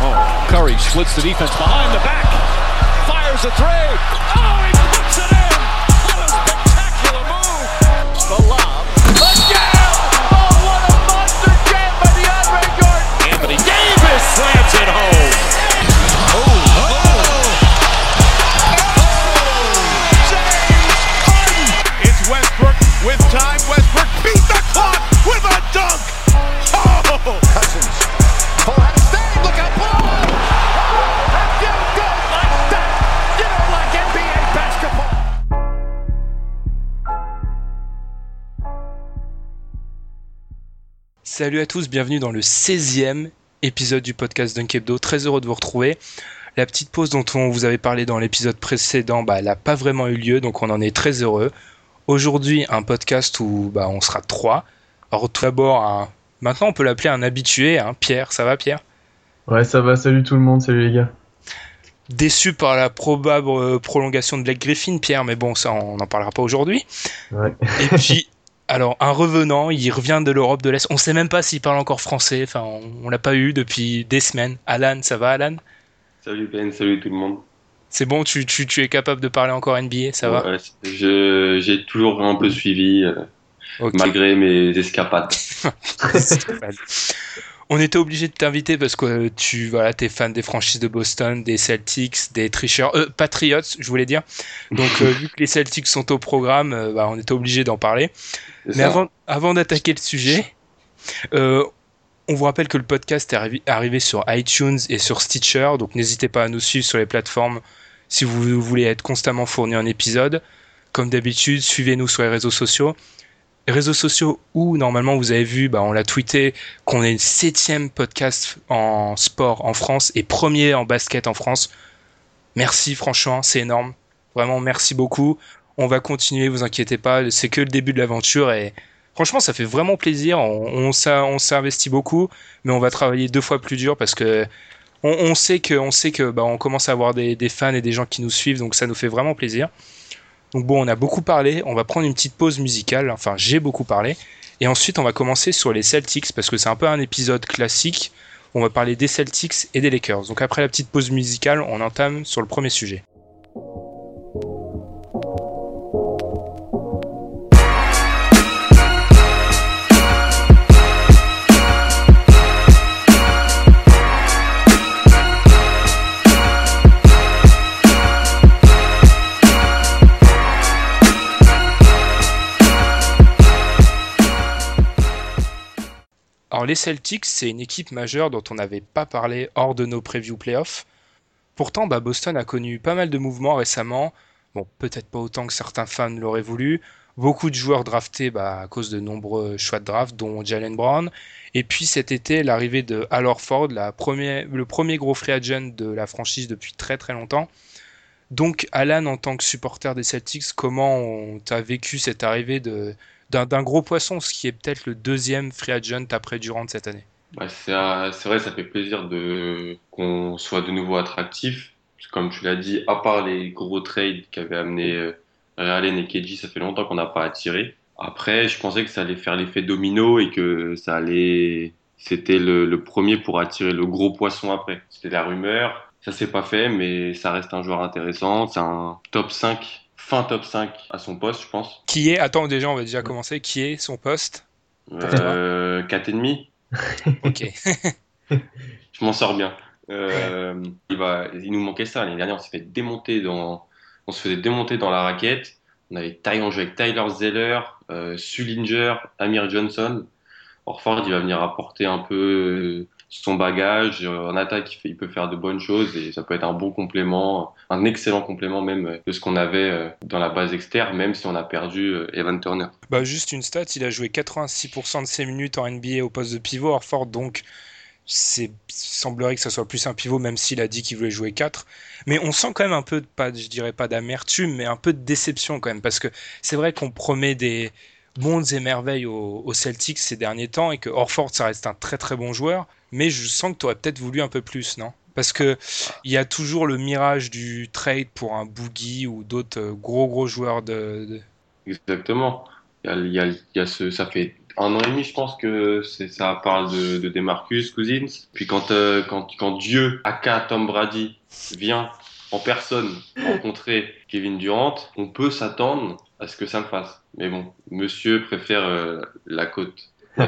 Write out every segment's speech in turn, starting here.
jam. Curry splits the defense behind the back. Fires a three. Oh, he puts it in. What a spectacular move. The lob. The. Oh, what a monster jam by DeAndre Jordan. Anthony Davis slams it home. Oh, oh. James Harden. It's Westbrook with time. Westbrook Salut à tous, bienvenue dans le 16e épisode du podcast Dunk Hebdo. Très heureux de vous retrouver. La petite pause dont on vous avait parlé dans l'épisode précédent, bah, elle n'a pas vraiment eu lieu, donc on en est très heureux. Aujourd'hui, un podcast où bah, on sera trois. Alors tout d'abord, un- maintenant on peut l'appeler un habitué, hein, Pierre. Ça va Pierre? Ouais, ça va, salut tout le monde, salut les gars. Déçu par la probable euh, prolongation de Blake Griffin, Pierre, mais bon, ça on n'en parlera pas aujourd'hui. Ouais. Et puis, alors, un revenant, il revient de l'Europe de l'Est. On sait même pas s'il parle encore français. Enfin, on, on l'a pas eu depuis des semaines. Alan, ça va, Alan? Salut Ben, salut tout le monde. C'est bon, tu, tu, tu es capable de parler encore NBA, ça va? Ouais, j'ai toujours un peu suivi, euh, malgré mes escapades. On était obligé de t'inviter parce que euh, tu voilà, es fan des franchises de Boston, des Celtics, des tricheurs, euh, Patriots, je voulais dire. Donc, euh, vu que les Celtics sont au programme, bah, on était obligé d'en parler. Mais ça avant, avant d'attaquer le sujet, euh, on vous rappelle que le podcast est arrivé, arrivé sur iTunes et sur Stitcher, donc n'hésitez pas à nous suivre sur les plateformes si vous voulez être constamment fourni en épisode. Comme d'habitude, suivez-nous sur les réseaux sociaux. Les réseaux sociaux où, normalement, vous avez vu, bah, on l'a tweeté, qu'on est le septième podcast en sport en France et premier en basket en France. Merci, franchement, c'est énorme. Vraiment, merci beaucoup. On va continuer, vous inquiétez pas, c'est que le début de l'aventure et franchement, ça fait vraiment plaisir. On, on, investi beaucoup, mais on va travailler deux fois plus dur parce que on, on sait que, on sait que, bah, on commence à avoir des, des fans et des gens qui nous suivent, donc ça nous fait vraiment plaisir. Donc bon, on a beaucoup parlé. On va prendre une petite pause musicale. Enfin, j'ai beaucoup parlé. Et ensuite, on va commencer sur les Celtics parce que c'est un peu un épisode classique. On va parler des Celtics et des Lakers. Donc après la petite pause musicale, on entame sur le premier sujet. Les Celtics, c'est une équipe majeure dont on n'avait pas parlé hors de nos preview playoffs. Pourtant, bah, Boston a connu pas mal de mouvements récemment. Bon, peut-être pas autant que certains fans l'auraient voulu. Beaucoup de joueurs draftés bah, à cause de nombreux choix de draft, dont Jalen Brown. Et puis cet été, l'arrivée de Al Horford, la première, le premier gros free agent de la franchise depuis très très longtemps. Donc, Alan, en tant que supporter des Celtics, comment tu as vécu cette arrivée de, d'un, gros poisson, ce qui est peut-être le deuxième free agent après Durant cette année c'est euh, c'est vrai, ça fait plaisir de qu'on soit de nouveau attractif. Comme tu l'as dit, à part les gros trades qu'avaient amené euh, et KG, ça fait longtemps qu'on n'a pas attiré. Après, je pensais que ça allait faire l'effet domino et que ça allait. C'était le, le premier pour attirer le gros poisson après. C'était la rumeur. Ça s'est pas fait, mais ça reste un joueur intéressant. C'est un top 5, fin top 5 à son poste, je pense. Qui est, attends, déjà, on va déjà commencer, qui est son poste? Euh, 4,5. ok. Je m'en sors bien. Euh, il, va, il nous manquait ça. L'année dernière, on s'est fait démonter dans, on se faisait démonter dans la raquette. On avait on jouait avec Tyler Zeller, euh, Sullinger, Amir Johnson. Orford, il va venir apporter un peu euh, son bagage. En attaque, il, il peut faire de bonnes choses et ça peut être un bon complément, un excellent complément même euh, de ce qu'on avait euh, dans la base externe, même si on a perdu euh, Evan Turner. Bah, juste une stat, il a joué 86% de ses minutes en NBA au poste de pivot, Orford, donc c'est semblerait que ça soit plus un pivot, même s'il a dit qu'il voulait jouer 4. Mais on sent quand même un peu, pas, je dirais pas d'amertume, mais un peu de déception quand même, parce que c'est vrai qu'on promet des mondes et merveilles aux, aux Celtics ces derniers temps, et que Orford, ça reste un très très bon joueur, mais je sens que tu aurais peut-être voulu un peu plus, non? Parce que il y a toujours le mirage du trade pour un Boogie ou d'autres euh, gros gros joueurs de, de- Exactement. Y a, y a- ça fait un an et demi, je pense que ça parle de, de Demarcus Cousins. Puis quand, euh, quand, quand Dieu, aka Tom Brady, vient en personne rencontrer Kevin Durant, on peut s'attendre à ce que ça le fasse. Mais bon, monsieur préfère euh, la côte.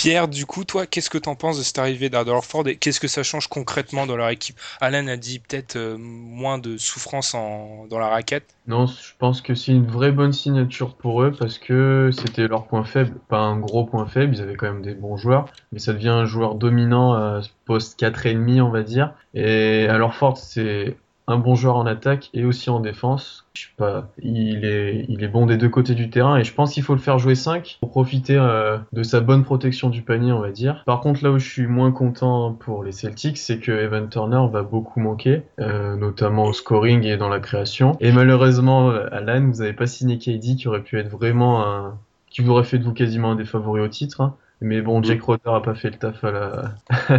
Pierre, du coup, toi, qu'est-ce que t'en penses de cette arrivée d'Ardor Orford et qu'est-ce que ça change concrètement dans leur équipe? Alan a dit peut-être euh, moins de souffrance dans la raquette. Non, je pense que c'est une vraie bonne signature pour eux parce que c'était leur point faible, pas un gros point faible, ils avaient quand même des bons joueurs, mais ça devient un joueur dominant à poste 4,5 on va dire. Et alors Ford, c'est un bon joueur en attaque et aussi en défense. Je sais pas, il est, bon des deux côtés du terrain et je pense qu'il faut le faire jouer 5 pour profiter euh, de sa bonne protection du panier, on va dire. Par contre, là où je suis moins content pour les Celtics, c'est que Evan Turner va beaucoup manquer, euh, notamment au scoring et dans la création. Et malheureusement, euh, Alan, vous avez pas signé KD qui aurait pu être vraiment qui vous aurait fait de vous quasiment un des favoris au titre. hein. Mais bon, Jack Rotter a pas fait le taf à la...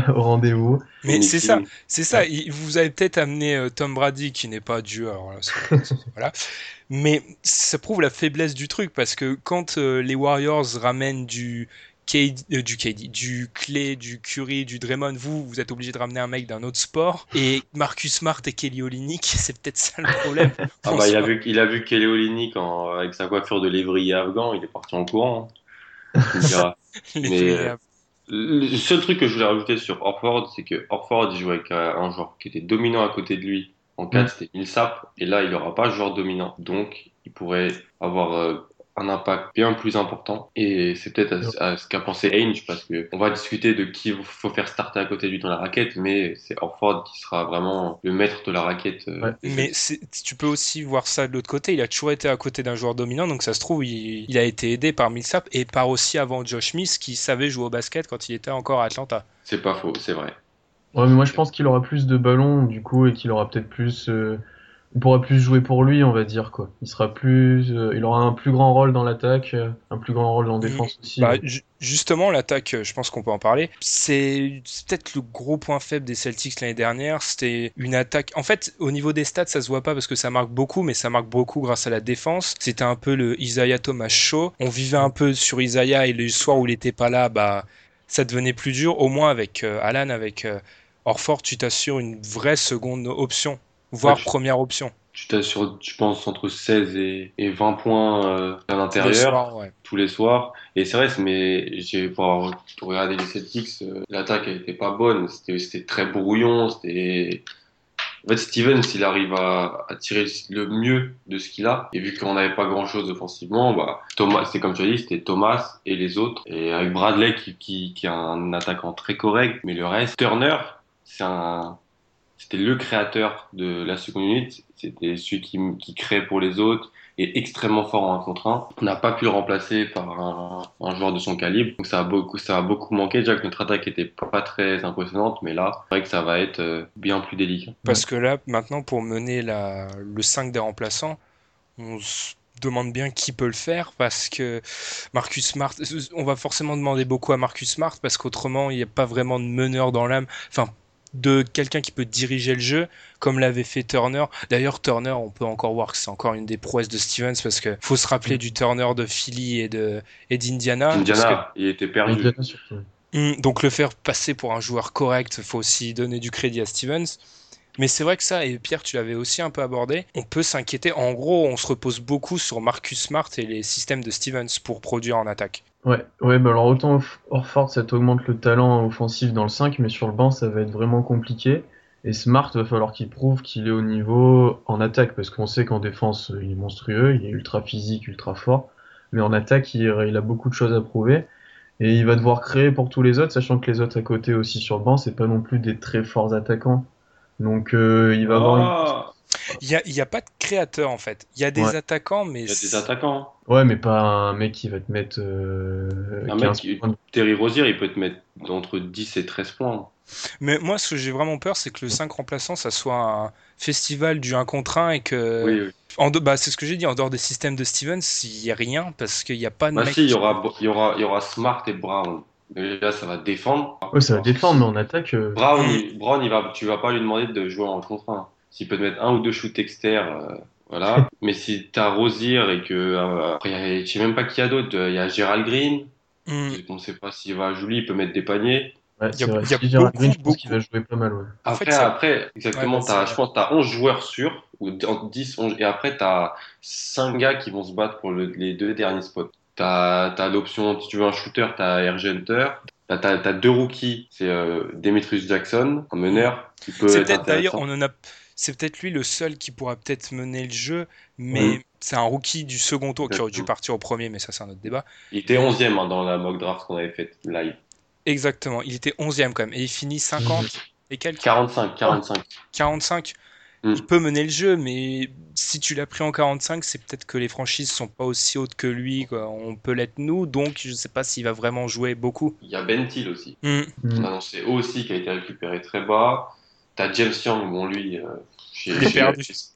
au rendez-vous. Mais c'est ça, c'est ça. Il- vous avez peut-être amené euh, Tom Brady, qui n'est pas Dieu, alors là, voilà. Mais ça prouve la faiblesse du truc parce que quand euh, les Warriors ramènent du KD, euh, du KD, du Clay, du Curry, du Draymond, vous, vous êtes obligé de ramener un mec d'un autre sport. Et Marcus Smart et Kelly Olynyk, c'est peut-être ça le problème. Ah bah, il, a vu, il a vu Kelly Olynyk avec sa coiffure de lévrier afghan, il est parti en courant. hein. Mais, euh, Le seul truc que je voulais rajouter sur Orford, c'est que Orford jouait avec un joueur qui était dominant à côté de lui. En 4, Mm. c'était Millsap. Et là, il n'aura pas de joueur dominant. Donc, il pourrait avoir euh, un impact bien plus important. Et c'est peut-être à, à ce qu'a pensé Ainge, parce que on va discuter de qui il faut faire starter à côté de lui dans la raquette, mais c'est Orford qui sera vraiment le maître de la raquette. euh, Ouais. Mais tu peux aussi voir ça de l'autre côté. Il a toujours été à côté d'un joueur dominant, donc ça se trouve, il, il a été aidé par Millsap et par aussi avant Josh Smith qui savait jouer au basket quand il était encore à Atlanta. C'est pas faux, c'est vrai. Ouais, mais moi je pense qu'il aura plus de ballons du coup et qu'il aura peut-être plus, euh, il pourra plus jouer pour lui, on va dire quoi. Il sera plus, euh, il aura un plus grand rôle dans l'attaque, euh, un plus grand rôle en défense aussi. Bah, ju- justement, l'attaque, euh, je pense qu'on peut en parler. C'est c'est peut-être le gros point faible des Celtics l'année dernière. C'était une attaque. En fait, au niveau des stats, ça se voit pas parce que ça marque beaucoup, mais ça marque beaucoup grâce à la défense. C'était un peu le Isaiah Thomas show. On vivait un peu sur Isaiah et le soir où il était pas là, bah, ça devenait plus dur. Au moins avec euh, Alan, avec euh, Orford, tu t'assures une vraie seconde option, voire Ouais, première option. Tu t'assures, je pense, entre 16 et, et 20 points euh, à l'intérieur. ouais. tous les soirs. Et c'est vrai, mais j'ai pour regardé les Celtics, euh, l'attaque elle était pas bonne. C'était très brouillon. C'était en fait Stevens, il arrive à, à tirer le mieux de ce qu'il a. Et vu qu'on n'avait pas grand chose offensivement, bah Thomas, c'est comme tu as dit, c'était Thomas et les autres. Et avec Bradley qui, qui, qui est un attaquant très correct, mais le reste, Turner, c'est un c'était le créateur de la seconde unité. C'était celui qui, qui crée pour les autres est extrêmement fort en 1 contre 1. On n'a pas pu le remplacer par un, joueur de son calibre. Donc ça a beaucoup, ça a beaucoup manqué. Déjà que notre attaque était pas très impressionnante, mais là, c'est vrai que ça va être euh, bien plus délicat. Parce que là, maintenant, pour mener le 5 des remplaçants, on se demande bien qui peut le faire parce que Marcus Smart, on va forcément demander beaucoup à Marcus Smart parce qu'autrement, il n'y a pas vraiment de meneur dans l'âme. Enfin, de quelqu'un qui peut diriger le jeu comme l'avait fait Turner. D'ailleurs, Turner, on peut encore voir que c'est encore une des prouesses de Stevens parce que faut se rappeler du Turner de Philly et de et d'Indiana. que- Indiana, il était perdu. Indiana surtout. Hum, donc le faire passer pour un joueur correct, faut aussi donner du crédit à Stevens. Mais c'est vrai que ça, et Pierre, tu l'avais aussi un peu abordé, on peut s'inquiéter. En gros, on se repose beaucoup sur Marcus Smart et les systèmes de Stevens pour produire en attaque. Ouais, ouais, bah alors autant Orford, ça t'augmente le talent offensif dans le 5, mais sur le banc, ça va être vraiment compliqué. Et Smart, va falloir qu'il prouve qu'il est au niveau en attaque, parce qu'on sait qu'en défense, il est monstrueux, il est ultra physique, ultra fort. Mais en attaque, il, il a beaucoup de choses à prouver. Et il va devoir créer pour tous les autres, sachant que les autres à côté aussi sur le banc, c'est pas non plus des très forts attaquants. Donc euh, il va avoir une... Ah, Il n'y a, il y a pas de créateur en fait. Il y a des Ouais. attaquants, mais Il y a des attaquants. Ouais, mais pas un mec qui va te mettre euh, Un 15 mec, qui- points. Terry Rozier, il peut te mettre entre 10 et 13 points. Mais moi, ce que j'ai vraiment peur, c'est que le 5 remplaçant, ça soit un festival du 1 contre 1 et que. Oui, oui. En de- bah, c'est ce que j'ai dit, en dehors des systèmes de Stevens, il n'y a rien parce qu'il n'y a pas de Bah mec. si, il y aura, il y aura, il y aura Smart et Brown. Déjà, ça va défendre. Ouais, ça va défendre, mais en attaque. euh, Brown, il, Brown, il va, tu vas pas lui demander de jouer en contre 1. S'il peut te mettre un ou deux shoots externes, euh, voilà. Mais si t'as Rozier et que, euh, après, je sais même pas qui y a d'autre. Il y a Gerald Green. Hmm. On sait pas s'il va jouer, il peut mettre des paniers. Ouais, Il y a- y Si beaucoup, Green, je pense qu'il va jouer pas mal. Ouais. En Après, fait, après, exactement, Ouais, bah, je pense que t'as 11 joueurs sûrs, ou 10, 11, et après, t'as 5 gars qui vont se battre pour le- les deux derniers spots. T'as, t'as l'option, si tu veux un shooter, t'as RG Hunter. T'as, deux rookies, c'est euh, Demetrius Jackson, un meneur, qui peut C'est être peut-être d'ailleurs, on en a. C'est peut-être lui le seul qui pourra peut-être mener le jeu, mais Oui. c'est un rookie du second tour qui aurait dû partir au premier, mais ça c'est un autre débat. Il était 11e hein, dans la mock draft qu'on avait faite live. Exactement, il était 11e quand même, et il finit 50 et quelques 45, 45. 45. Mm. Il peut mener le jeu, mais si tu l'as pris en 45, c'est peut-être que les franchises sont pas aussi hautes que lui. quoi. On peut l'être nous, donc je sais pas s'il va vraiment jouer beaucoup. Il y a Ben Thiel aussi. Mm. On a annoncé aussi qui a été récupéré très bas. T'as James Young, bon lui, euh.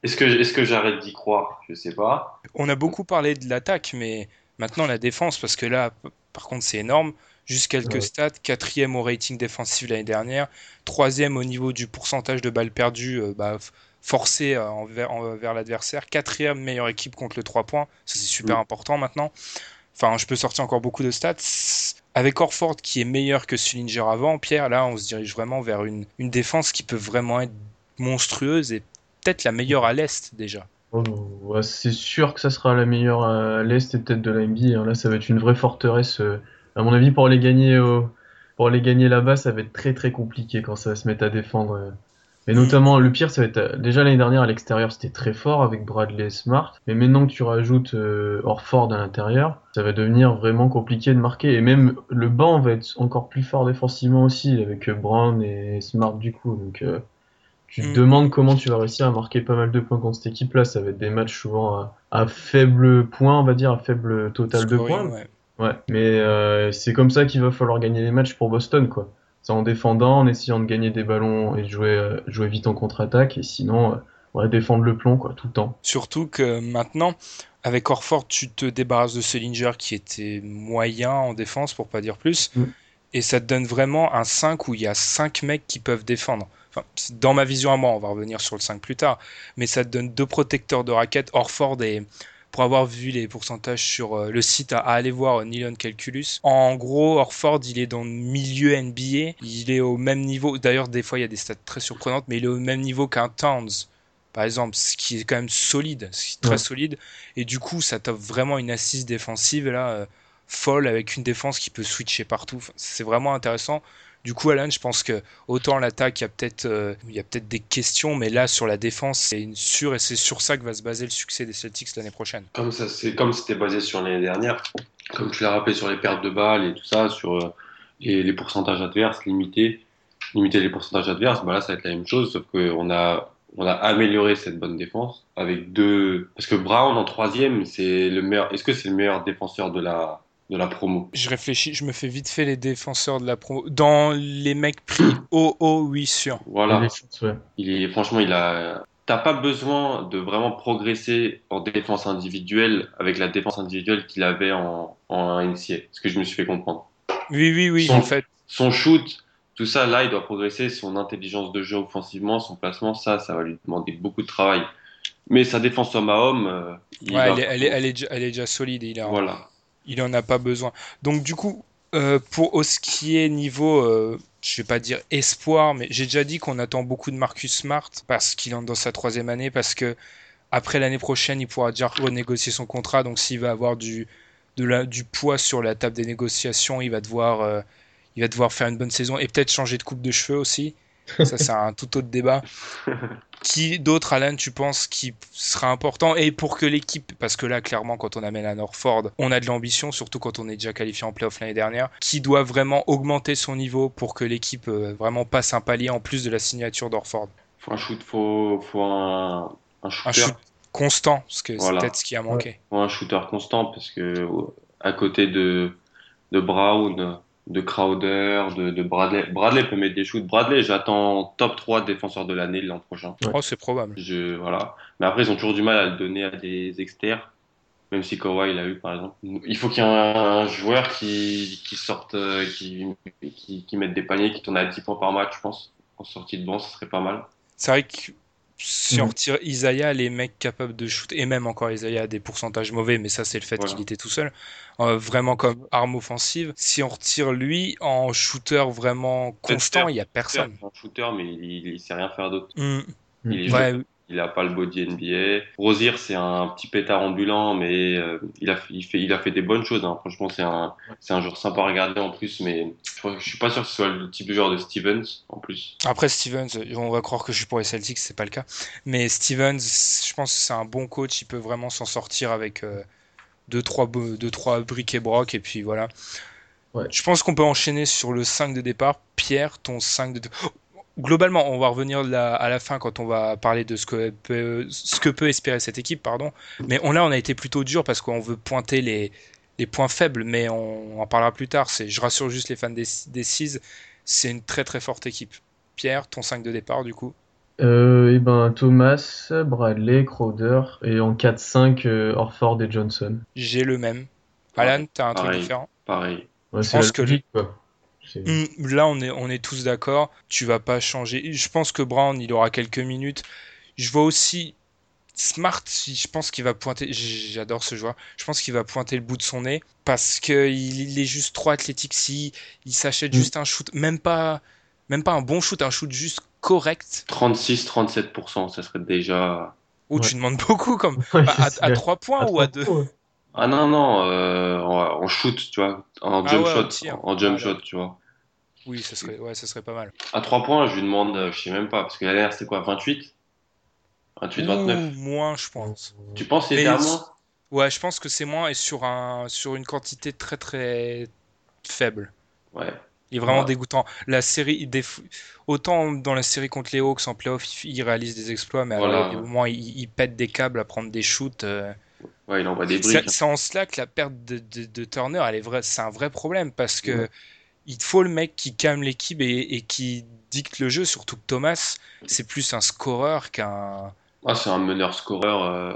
Est-ce que, est-ce que j'arrête d'y croire? Je sais pas. On a beaucoup parlé de l'attaque, mais maintenant la défense, parce que là, par contre, c'est énorme. Juste quelques Ouais. stats, quatrième au rating défensif l'année dernière, troisième au niveau du pourcentage de balles perdues euh, bah, forcées euh, envers, envers l'adversaire, quatrième meilleure équipe contre le 3 points, ça c'est super Mm. important maintenant. Enfin, je peux sortir encore beaucoup de stats. Avec Orford qui est meilleur que Sullinger avant, Pierre, là on se dirige vraiment vers une, une défense qui peut vraiment être monstrueuse et peut-être la meilleure à l'Est déjà. Oh, c'est sûr que ça sera la meilleure à l'Est et peut-être de la NBA. hein. Là, ça va être une vraie forteresse. euh, À mon avis, pour les gagner, pour gagner là-bas, ça va être très très compliqué quand ça va se mettre à défendre. euh. Et notamment, le pire, ça va être euh, déjà l'année dernière à l'extérieur, c'était très fort avec Bradley et Smart. Mais maintenant que tu rajoutes euh, Orford à l'intérieur, ça va devenir vraiment compliqué de marquer. Et même le banc va être encore plus fort défensivement aussi avec euh, Brown et Smart du coup. Donc euh, tu te Mm. demandes comment tu vas réussir à marquer pas mal de points contre cette équipe-là. Ça va être des matchs souvent à, à faible point, on va dire, à faible total de points. ouais. Ouais, mais euh, c'est comme ça qu'il va falloir gagner les matchs pour Boston, quoi. C'est en défendant, en essayant de gagner des ballons et de jouer, euh, jouer vite en contre-attaque, et sinon, euh, ouais, défendre le plomb, quoi, tout le temps. Surtout que maintenant, avec Orford, tu te débarrasses de Sellinger qui était moyen en défense, pour pas dire plus, Mm. et ça te donne vraiment un 5 où il y a 5 mecs qui peuvent défendre. Enfin, dans ma vision à moi, on va revenir sur le 5 plus tard, mais ça te donne deux protecteurs de raquettes, Orford et pour avoir vu les pourcentages sur euh, le site à, à aller voir euh, Nylon Calculus. En gros, Orford, il est dans le milieu NBA, il est au même niveau, d'ailleurs des fois il y a des stats très surprenantes, mais il est au même niveau qu'un Towns par exemple, ce qui est quand même solide, ce qui est très Ouais. solide. Et du coup, ça t'offre vraiment une assise défensive là, euh, folle avec une défense qui peut switcher partout. C'est vraiment intéressant. Du coup, Alan, je pense que autant l'attaque, il y a peut-être euh, peut-être des questions, mais là sur la défense, c'est une et c'est sur ça que va se baser le succès des Celtics l'année prochaine. Comme ça, c'était basé sur l'année dernière, comme tu l'as rappelé sur les pertes de balles et tout ça, sur euh, les, les pourcentages adverses, limiter, limiter les pourcentages adverses, bah là ça va être la même chose, sauf qu'on a, on a amélioré cette bonne défense avec deux. Parce que Brown en troisième, c'est le meilleur. Est-ce que c'est le meilleur défenseur de la, de la promo Je réfléchis, je me fais vite fait les défenseurs de la promo. Dans les mecs pris haut, haut, oui, sûr. Voilà. ouais. Il est, franchement, il a. T'as pas besoin de vraiment progresser en défense individuelle avec la défense individuelle qu'il avait en, en NCA. Ce que je me suis fait comprendre. Oui, oui, oui, Son- en fait. Son shoot, tout ça, là, il doit progresser. Son intelligence de jeu offensivement, son placement, ça, ça va lui demander beaucoup de travail. Mais sa défense homme à homme, euh, il Ouais, va- elle, est, elle, est, elle, est, déjà- elle est déjà solide. Il a, Voilà. Il en a pas besoin. Donc du coup, euh, pour ce qui est niveau, euh, je vais pas dire espoir, mais j'ai déjà dit qu'on attend beaucoup de Marcus Smart parce qu'il entre dans sa troisième année, parce que après l'année prochaine, il pourra déjà renégocier son contrat. Donc s'il va avoir du poids sur la table des négociations, euh, il va devoir faire une bonne saison et peut-être changer de coupe de cheveux aussi. Ça, c'est un tout autre débat. Qui d'autre, Alan, tu penses qui sera important? Et pour que l'équipe, parce que là, clairement, quand on amène à Norford, on a de l'ambition, surtout quand on est déjà qualifié en playoff l'année dernière, qui doit vraiment augmenter son niveau pour que l'équipe euh, vraiment passe un palier en plus de la signature d'Orford Faut un shoot, faut, faut un, un shooter. Un shoot constant, parce que Voilà. c'est peut-être ce qui a manqué. Faut un shooter constant parce que à côté de, de Brown, de Crowder, de, de Bradley, Bradley peut mettre des shoots. Bradley, j'attends top 3 défenseur de l'année l'an prochain. Ouais. Oh, c'est probable. Je, voilà. Mais après, ils ont toujours du mal à le donner à des externes. Même si Kawhi l'a eu, par exemple. Il faut qu'il y ait un, un joueur qui, qui sorte, euh, qui, qui, qui mette des paniers, qui tourne à 10 points par match, je pense. En sortie de banc, ce serait pas mal. C'est vrai que si on retire Isaiah, les mecs capables de shoot, et même encore Isaiah a des pourcentages mauvais, mais ça c'est le fait Voilà. qu'il était tout seul, euh, vraiment comme arme offensive. Si on retire lui en shooter vraiment constant, il y a personne. Un shooter, mais il, il sait rien faire d'autre. Il est Ouais, Il a pas le body NBA. Rosier, c'est un petit pétard ambulant, mais euh, il, a, il, fait, il a fait des bonnes choses. Hein. Franchement, c'est un, c'est un joueur sympa à regarder en plus, mais je, je suis pas sûr que ce soit le type de joueur de Stevens en plus. Après Stevens, on va croire que je suis pour les Celtics, c'est pas le cas. Mais Stevens, je pense que c'est un bon coach, il peut vraiment s'en sortir avec euh, deux, trois, bo- deux, trois briques et brocs, et puis voilà. Ouais. Je pense qu'on peut enchaîner sur le 5 de départ. Pierre, ton 5 de départ. Globalement, on va revenir là, à la fin quand on va parler de ce que peut, ce que peut espérer cette équipe, pardon. Mais on, là, on a été plutôt dur parce qu'on veut pointer les, les points faibles, mais on en parlera plus tard. C'est, je rassure juste les fans des, des Seas, c'est une très très forte équipe. Pierre, ton 5 de départ du coup? Euh, et ben Thomas, Bradley, Crowder et en 4-5 euh, Orford et Johnson. J'ai le même. Alan, t'as un truc Pareil. différent? Pareil. Ouais, Je c'est pense que le- logique, quoi. Hmm, Là, on est, on est tous d'accord. Tu vas pas changer. Je pense que Brown, il aura quelques minutes. Je vois aussi Smart, je pense qu'il va pointer. J'adore ce joueur. Je pense qu'il va pointer le bout de son nez parce que il, est juste trop athlétique. Si il s'achète Mm. juste un shoot, même pas, même pas un bon shoot, un shoot juste correct. 36-37%, ça serait déjà. Ou tu Ouais. demandes beaucoup comme Ouais, à, à, c'est- à 3 points à ou à trois 2 points, ouais. Ah non, non, euh, en, shoot, tu vois. En Ah jump ouais, shot. tir. En jump Ah, shot, tu vois. Oui, ça serait, ouais, ça serait pas mal. À 3 points, je lui demande, euh, je sais même pas, parce que la dernière, c'était quoi 28 28-29 Ou moins, je pense. Tu penses il- moins? Ouais, je pense que c'est moins et sur un sur une quantité très très faible. Ouais. Il est vraiment Ouais. dégoûtant. La série, il déf- autant dans la série contre les Hawks en playoff, il, réalise des exploits, mais Voilà, alors, ouais. au moment il, il pète des câbles à prendre des shoots. euh, Ouais, il envoie des briques. c'est en cela que la perte de, de- de Turner, elle est vraie, c'est un vrai problème parce que Ouais. Il faut le mec qui calme l'équipe et, et qui dicte le jeu, surtout que Thomas, c'est plus un scoreur qu'un. Ah, c'est un meneur scoreur euh,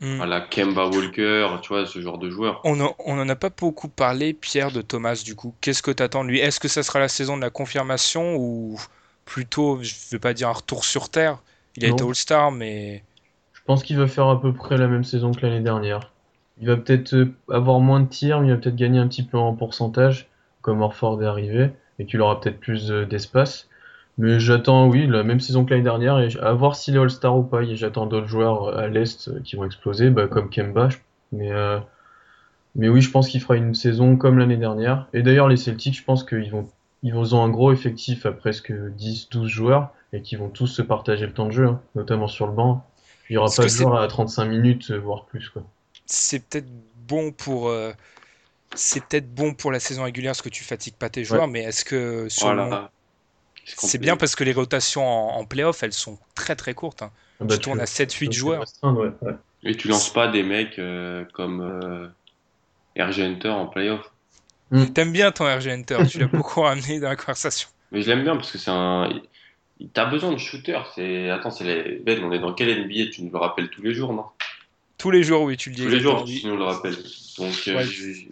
Hmm. à la Kemba Walker, tu vois, ce genre de joueur. On en, on en a pas beaucoup parlé, Pierre, de Thomas, du coup. Qu'est-ce que t'attends de lui? Est-ce que ça sera la saison de la confirmation ou plutôt, je vais pas dire un retour sur Terre? Il a Non. été All-Star, mais Je pense qu'il va faire à peu près la même saison que l'année dernière. Il va peut-être euh, avoir moins de tirs, mais il va peut-être gagner un petit peu en pourcentage, comme Orford est arrivé, et qu'il aura peut-être plus euh, d'espace. Mais j'attends, oui, la même saison que l'année dernière, et à voir s'il est All-Star ou pas. Et j'attends d'autres joueurs euh, à l'Est euh, qui vont exploser, bah, comme Kemba. Mais, euh, mais oui, je pense qu'il fera une saison comme l'année dernière. Et d'ailleurs, les Celtics, je pense qu'ils vont, ils vont- ont un gros effectif à presque 10-12 joueurs, et qui vont tous se partager le temps de jeu, hein, notamment sur le banc. Il n'y aura pas de joueur à 35 minutes, voire plus, quoi. c'est peut-être bon pour. euh, c'est peut-être bon pour la saison régulière parce que tu fatigues pas tes joueurs, mais est-ce que sur le. C'est bien parce que les rotations en, en playoff, elles sont très très courtes. hein. Ah bah, tu tournes à 7-8 tu- joueurs. restreindre, ouais, ouais. Et tu lances pas des mecs euh, comme euh, RG Hunter en playoff. T'aimes bien ton RG Hunter, tu l'as beaucoup ramené dans la conversation. Mais je l'aime bien parce que c'est un. il- T'as besoin de shooter. C'est. Attends, c'est les. Ben, on est dans quel NBA Tu nous le rappelles tous les jours, non? Tous les jours, oui, tu le dis. Tous les jours, tu nous le rappelles. Donc, euh, Ouais.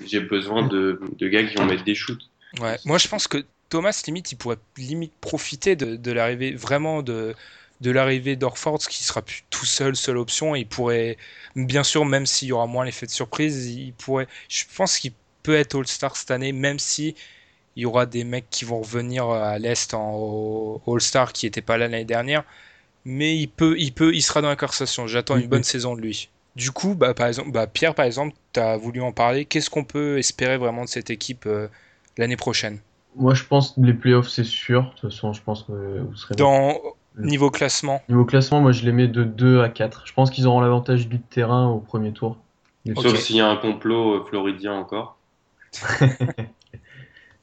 j'ai besoin de, de gars qui vont mettre des shoots. Ouais. Moi, je pense que Thomas, limite, il pourrait limite profiter de, de l'arrivée, vraiment de, de l'arrivée d'Orford, qui sera plus tout seul, seule option. Il pourrait, bien sûr, même s'il y aura moins l'effet de surprise, il pourrait. Je pense qu'il peut être All-Star cette année, même si il y aura des mecs qui vont revenir à l'Est en All-Star qui n'étaient pas là l'année dernière. Mais il peut, il peut, il sera dans la conversation. J'attends une bonne oui. saison de lui. Du coup, bah, par exemple, bah, Pierre, par exemple, tu as voulu en parler. Qu'est-ce qu'on peut espérer vraiment de cette équipe euh, l'année prochaine? Moi, je pense que les playoffs, c'est sûr. De toute façon, je pense que vous serez. Dans niveau classement Niveau classement, moi, je les mets de 2 à 4. Je pense qu'ils auront l'avantage du terrain au premier tour. Sauf Ok. s'il y a un complot euh, floridien encore.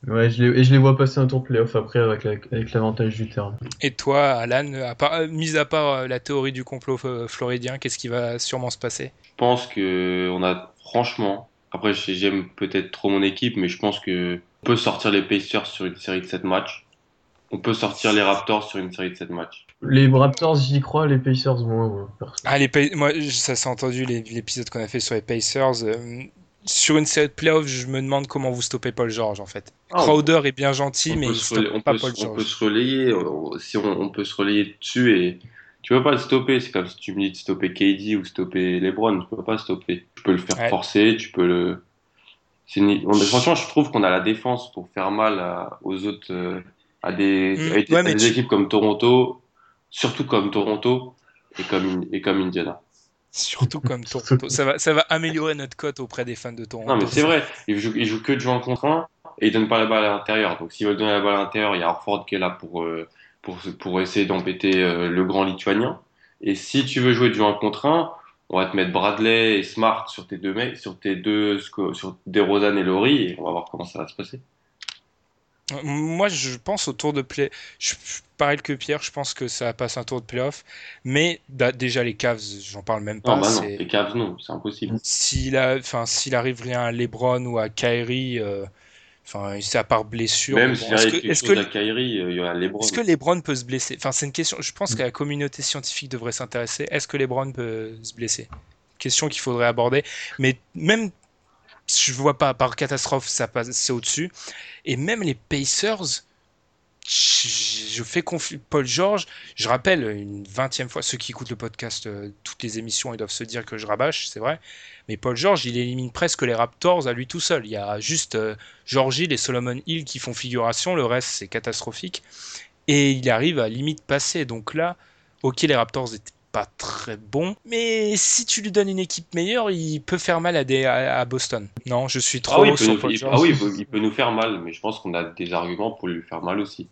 Ouais, je les, et je les vois passer un tour de playoff après avec la- avec l'avantage du terrain. Et toi, Alan, à part, euh, mis à part euh, la théorie du complot euh, floridien, qu'est-ce qui va sûrement se passer? Je pense que on a franchement, après j'ai- j'aime peut-être trop mon équipe, mais je pense que on peut sortir les Pacers sur une série de 7 matchs. On peut sortir les Raptors sur une série de 7 matchs. Les Raptors, j'y crois, les Pacers, moins. Ah, les Pa- moi, ça s'est entendu les- l'épisode qu'on a fait sur les Pacers. euh, sur une série de playoffs, je me demande comment vous stoppez Paul George en fait. Ah, Crowder est bien gentil, mais il stoppe on pas peut Paul se- on peut George. se relayer, on- si on, on peut se relayer dessus et tu peux pas le stopper. C'est comme si tu me dis de stopper KD ou stopper LeBron, tu peux pas le stopper. Tu peux le faire Ouais. forcer, tu peux le. une- on- franchement, je trouve qu'on a la défense pour faire mal à- aux autres, euh, à des, Mm, à des- ouais, à mais des tu- équipes comme Toronto, surtout comme Toronto et comme, et comme Indiana. Surtout comme Toronto. Ça va, ça va améliorer notre cote auprès des fans de Toronto. Non, mais c'est vrai, ils jouent, ils jouent que de jouer en contre un et ils donnent pas la balle à l'intérieur. Donc s'ils veulent donner la balle à l'intérieur, il y a Harford qui est là pour, euh, pour, pour essayer d'embêter euh, le grand lituanien. Et si tu veux jouer de jouer en contre un, on va te mettre Bradley et Smart sur tes deux mecs, sur tes deux, sur DeRozan et Laurie, et on va voir comment ça va se passer. Moi, je pense au tour de play. Je, je- pareil que Pierre, je pense que ça passe un tour de playoff. Mais déjà, les Cavs, j'en parle même pas. Non, bah non, les Cavs, non, c'est impossible. S'il a, enfin, s'il arrive rien à LeBron ou à Kyrie, euh, enfin, c'est à part blessure. Même bon, s'il est-ce arrive que, quelque est-ce chose que, à Kyrie, euh, il y a LeBron. est-ce que LeBron peut se blesser? Enfin, c'est une question. Je pense que la communauté scientifique devrait s'intéresser. Est-ce que LeBron peut se blesser? Question qu'il faudrait aborder. Mais même, je vois pas, par catastrophe, ça passe, c'est au-dessus. Et même les Pacers, je, fais confiance. Paul George, je rappelle une vingtième fois, ceux qui écoutent le podcast, euh, toutes les émissions, ils doivent se dire que je rabâche, c'est vrai. Mais Paul George, il élimine presque les Raptors à lui tout seul. Il y a juste euh, George Hill et Solomon Hill qui font figuration, le reste c'est catastrophique. Et il arrive à limite passer. Donc là, ok, les Raptors étaient pas très bons, mais si tu lui donnes une équipe meilleure, il peut faire mal à, des, à, à Boston. Non, je suis Ah trop oui, il peut, sur nous, Paul il- George. ah oui, il peut- il peut nous faire mal, mais je pense qu'on a des arguments pour lui faire mal aussi.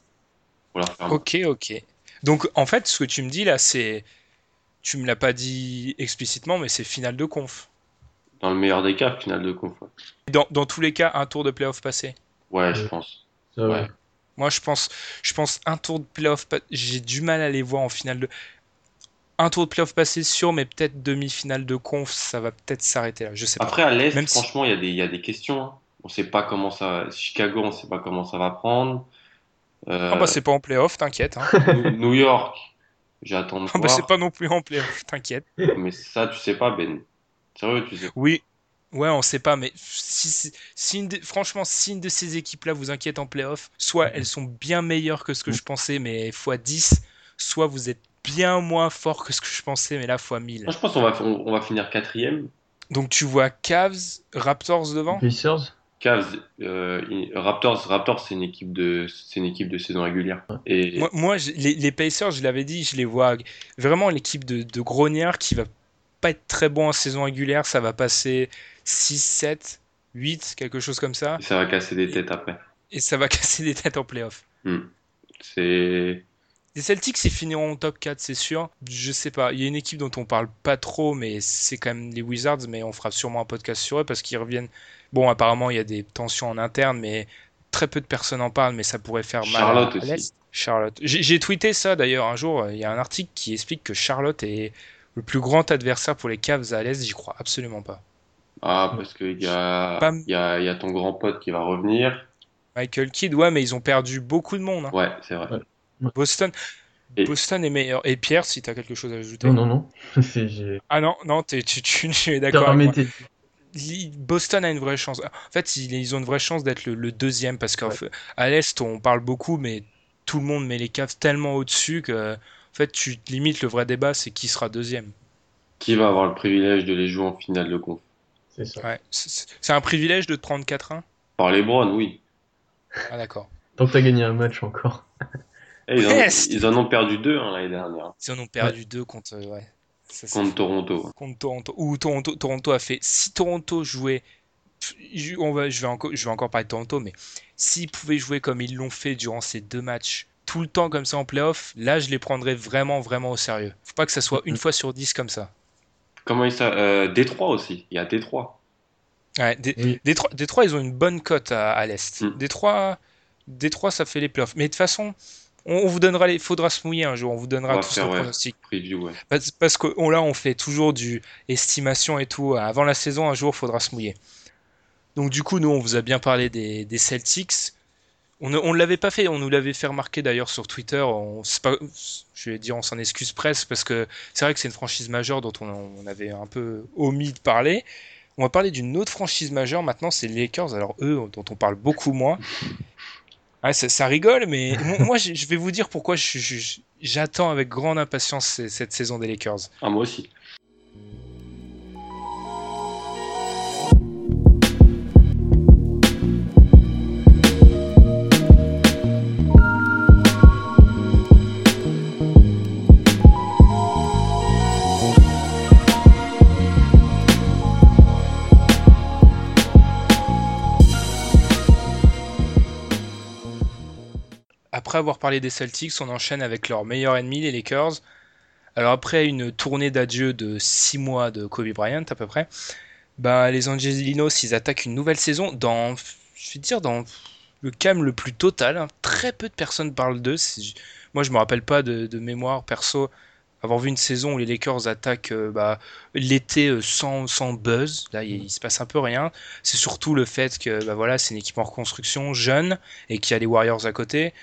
Pour leur faire mal. Ok, ok. Donc en fait, ce que tu me dis là, c'est. Tu me l'as pas dit explicitement, mais c'est finale de conf. Dans le meilleur des cas, finale de conf. ouais. Dans, dans tous les cas, un tour de playoff passé. Ouais, je pense. Ouais. Moi, je pense, je pense un tour de playoff. J'ai du mal à les voir en finale de. Un tour de playoff passé sûr, mais peut-être demi-finale de conf, ça va peut-être s'arrêter là. Je sais pas. Après, à l'Est, si- franchement, il y, a des- il y a des questions. hein. On sait pas comment ça. Chicago, on sait pas comment ça va prendre. Euh, Ah bah c'est pas en playoff, t'inquiète. Hein. New- York, j'attends de Ah bah c'est pas non plus en playoff, t'inquiète. Mais ça, tu sais pas, Ben. Sérieux, tu sais. Oui, ouais, on sait pas, mais si, si- si une de- franchement, si une de ces équipes-là vous inquiète en playoff, soit elles sont bien meilleures que ce que je pensais, mais x 10, soit vous êtes bien moins fort que ce que je pensais, mais là x 1000. Moi, je pense qu'on va, on, on va finir quatrième. Donc tu vois Cavs, Raptors devant? Pacers? Cavs, euh, Raptors, Raptors, c'est une équipe de, c'est une équipe de saison régulière. Et Moi, moi, je- les, les Pacers, je l'avais dit, je les vois vraiment l'équipe de, de grognards qui va pas être très bon en saison régulière, ça va passer 6, 7, 8, quelque chose comme ça, ça va casser des têtes après. et ça va casser des têtes en playoff. Hmm. C'est, Les Celtics, ils finiront top 4, c'est sûr. Je sais pas. Il y a une équipe dont on parle pas trop, mais c'est quand même les Wizards, mais on fera sûrement un podcast sur eux parce qu'ils reviennent. Bon, apparemment, il y a des tensions en interne, mais très peu de personnes en parlent, mais ça pourrait faire mal. Charlotte à aussi. l'Est. Charlotte. J'ai j'ai tweeté ça d'ailleurs un jour. Il y a un article qui explique que Charlotte est le plus grand adversaire pour les Cavs à l'Est. J'y crois absolument pas. ah, parce qu'il y a, Pas- il y a, il y a ton grand pote qui va revenir. Michael Kidd, ouais, mais ils ont perdu beaucoup de monde. hein. Ouais, c'est vrai. Ouais. Boston, Et- Boston est meilleur. Et Pierre, si tu as quelque chose à ajouter. Non, non, non. C'est- Ah non, non, t'es- tu, tu, tu es d'accord Boston a une vraie chance. En fait, ils, ils ont une vraie chance d'être le, le deuxième parce qu'à l'Est, on parle beaucoup, mais tout le monde met les Cavs tellement au-dessus que, en fait, tu limites le vrai débat, c'est qui sera deuxième. Qui va avoir le privilège de les jouer en finale de conf? C'est ça. Ouais, c'est un privilège de te prendre 4-1. Par les Browns, oui. Ah d'accord. Tant que t'as gagné un match encore. Eh, ils, en, Yes ils en ont perdu deux hein, l'année dernière. Ils en ont perdu deux contre. euh, ouais. Ça, Contre. Toronto. Contre Toronto. Ou Toronto, Toronto a fait. Si Toronto jouait. je- On va, je, vais encore, je vais encore parler de Toronto, mais s'ils pouvaient jouer comme ils l'ont fait durant ces deux matchs, tout le temps comme ça en playoff, là je les prendrais vraiment, vraiment au sérieux. Faut pas que ça soit une fois sur dix comme ça. Comment il s'appelle euh, Détroit aussi. Il y a Détroit. Ouais, Oui. Détroit, Détroit, ils ont une bonne cote à, à l'Est. Mm. Détroit, Détroit, ça fait les playoffs. Mais de toute façon, on, vous donnera les. Faudra se mouiller un jour, on vous On donnera tous faire, nos ouais. pronostics. Preview, ouais. Parce, parce que on, là, on fait toujours du estimation et tout. Avant la saison, un jour, faudra se mouiller. Donc, du coup, nous, on vous a bien parlé des, des Celtics. On ne on l'avait pas fait, on nous l'avait fait remarquer d'ailleurs sur Twitter. On, c'est pas, je vais dire, on s'en excuse presque parce que c'est vrai que c'est une franchise majeure dont on, on avait un peu omis de parler. On va parler d'une autre franchise majeure maintenant, c'est les Lakers. Alors, eux, dont on parle beaucoup moins. Ouais, ça, ça rigole, mais moi, je vais vous dire pourquoi j'attends avec grande impatience cette saison des Lakers. Ah, moi aussi. Avoir parlé des Celtics, on enchaîne avec leur meilleur ennemi, les Lakers. Alors après une tournée d'adieu de 6 mois de Kobe Bryant à peu près, bah, les Angelinos, ils attaquent une nouvelle saison dans, je vais dire, dans le calme le plus total. hein. Très peu de personnes parlent d'eux. Moi, je me rappelle pas de, de mémoire perso avoir vu une saison où les Lakers attaquent euh, bah, l'été euh, sans, sans buzz. Là, il, il se passe un peu rien. C'est surtout le fait que bah, voilà, c'est une équipe en reconstruction, jeune, et qu'il y a les Warriors à côté.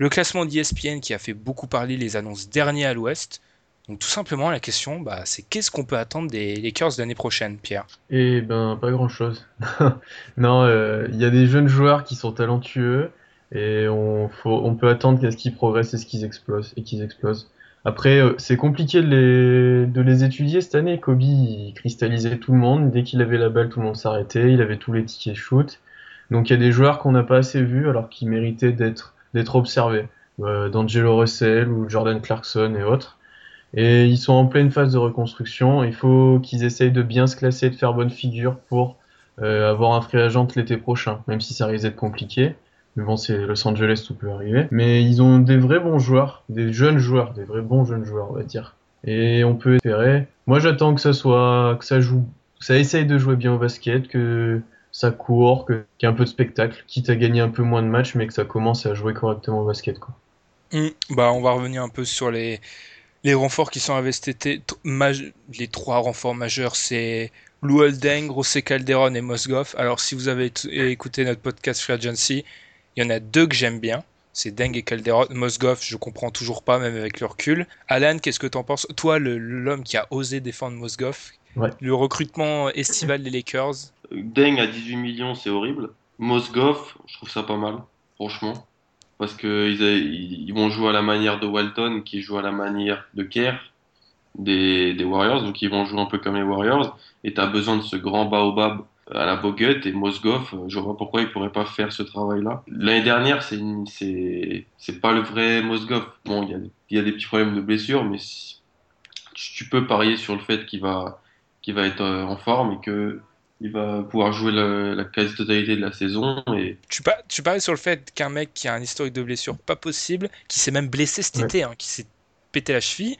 Le classement d'ESPN qui a fait beaucoup parler les annonces derniers à l'Ouest. Donc tout simplement la question, bah, c'est qu'est-ce qu'on peut attendre des Lakers l'année prochaine, Pierre? Et ben, pas grand-chose. Non, euh, il y a des jeunes joueurs qui sont talentueux et on, peut attendre qu'à ce qu'ils progressent et qu'ils explosent et qu'ils explosent. Après, euh, c'est compliqué de les, de les étudier cette année. Kobe, cristallisait tout le monde. Dès qu'il avait la balle, tout le monde s'arrêtait. Il avait tous les tickets shoot. Donc il y a des joueurs qu'on n'a pas assez vus alors qu'ils méritaient d'être d'être observés. Euh, D'Angelo Russell ou Jordan Clarkson et autres. Et ils sont en pleine phase de reconstruction. Il faut qu'ils essayent de bien se classer, de faire bonne figure pour euh, avoir un free agent l'été prochain, même si ça risque d'être compliqué. Mais bon, c'est Los Angeles, tout peut arriver. Mais ils ont des vrais bons joueurs, des jeunes joueurs, des vrais bons jeunes joueurs, on va dire. Et on peut espérer. Moi, j'attends que ça soit, que ça joue, que ça essaye de jouer bien au basket, que ça court, qu'il y ait un peu de spectacle, quitte à gagner un peu moins de matchs, mais que ça commence à jouer correctement au basket, quoi. Hmm, Bah, on va revenir un peu sur les, les renforts qui sont maj- les trois renforts majeurs, c'est Lou José Calderon et Mosgoff. Alors, si vous avez écouté notre podcast Free Agency, il y en a deux que j'aime bien. C'est Deng et Calderon. Mosgoff, je comprends toujours pas, même avec le recul. Alan, qu'est-ce que t'en penses? Toi, l'homme qui a osé défendre Mosgoff, Ouais. le recrutement estival des Lakers. Deng à 18 millions, c'est horrible. Mosgoff, je trouve ça pas mal, franchement. Parce que ils, vont jouer à la manière de Walton, qui joue à la manière de Kerr des, Warriors. Donc ils vont jouer un peu comme les Warriors. Et tu as besoin de ce grand baobab à la Bogut. Et Mosgoff, euh, je vois pourquoi il pourrait pas faire ce travail-là. L'année dernière, c'est c'est pas le vrai Mosgoff. Bon, il y a, des petits problèmes de blessure, mais tu peux parier sur le fait qu'il va, qu'il va être euh, en forme et que il va pouvoir jouer la, la quasi-totalité de la saison. Et Tu, pa- tu paries sur le fait qu'un mec qui a un historique de blessure pas possible, qui s'est même blessé cet Ouais. été, hein, qui s'est pété la cheville,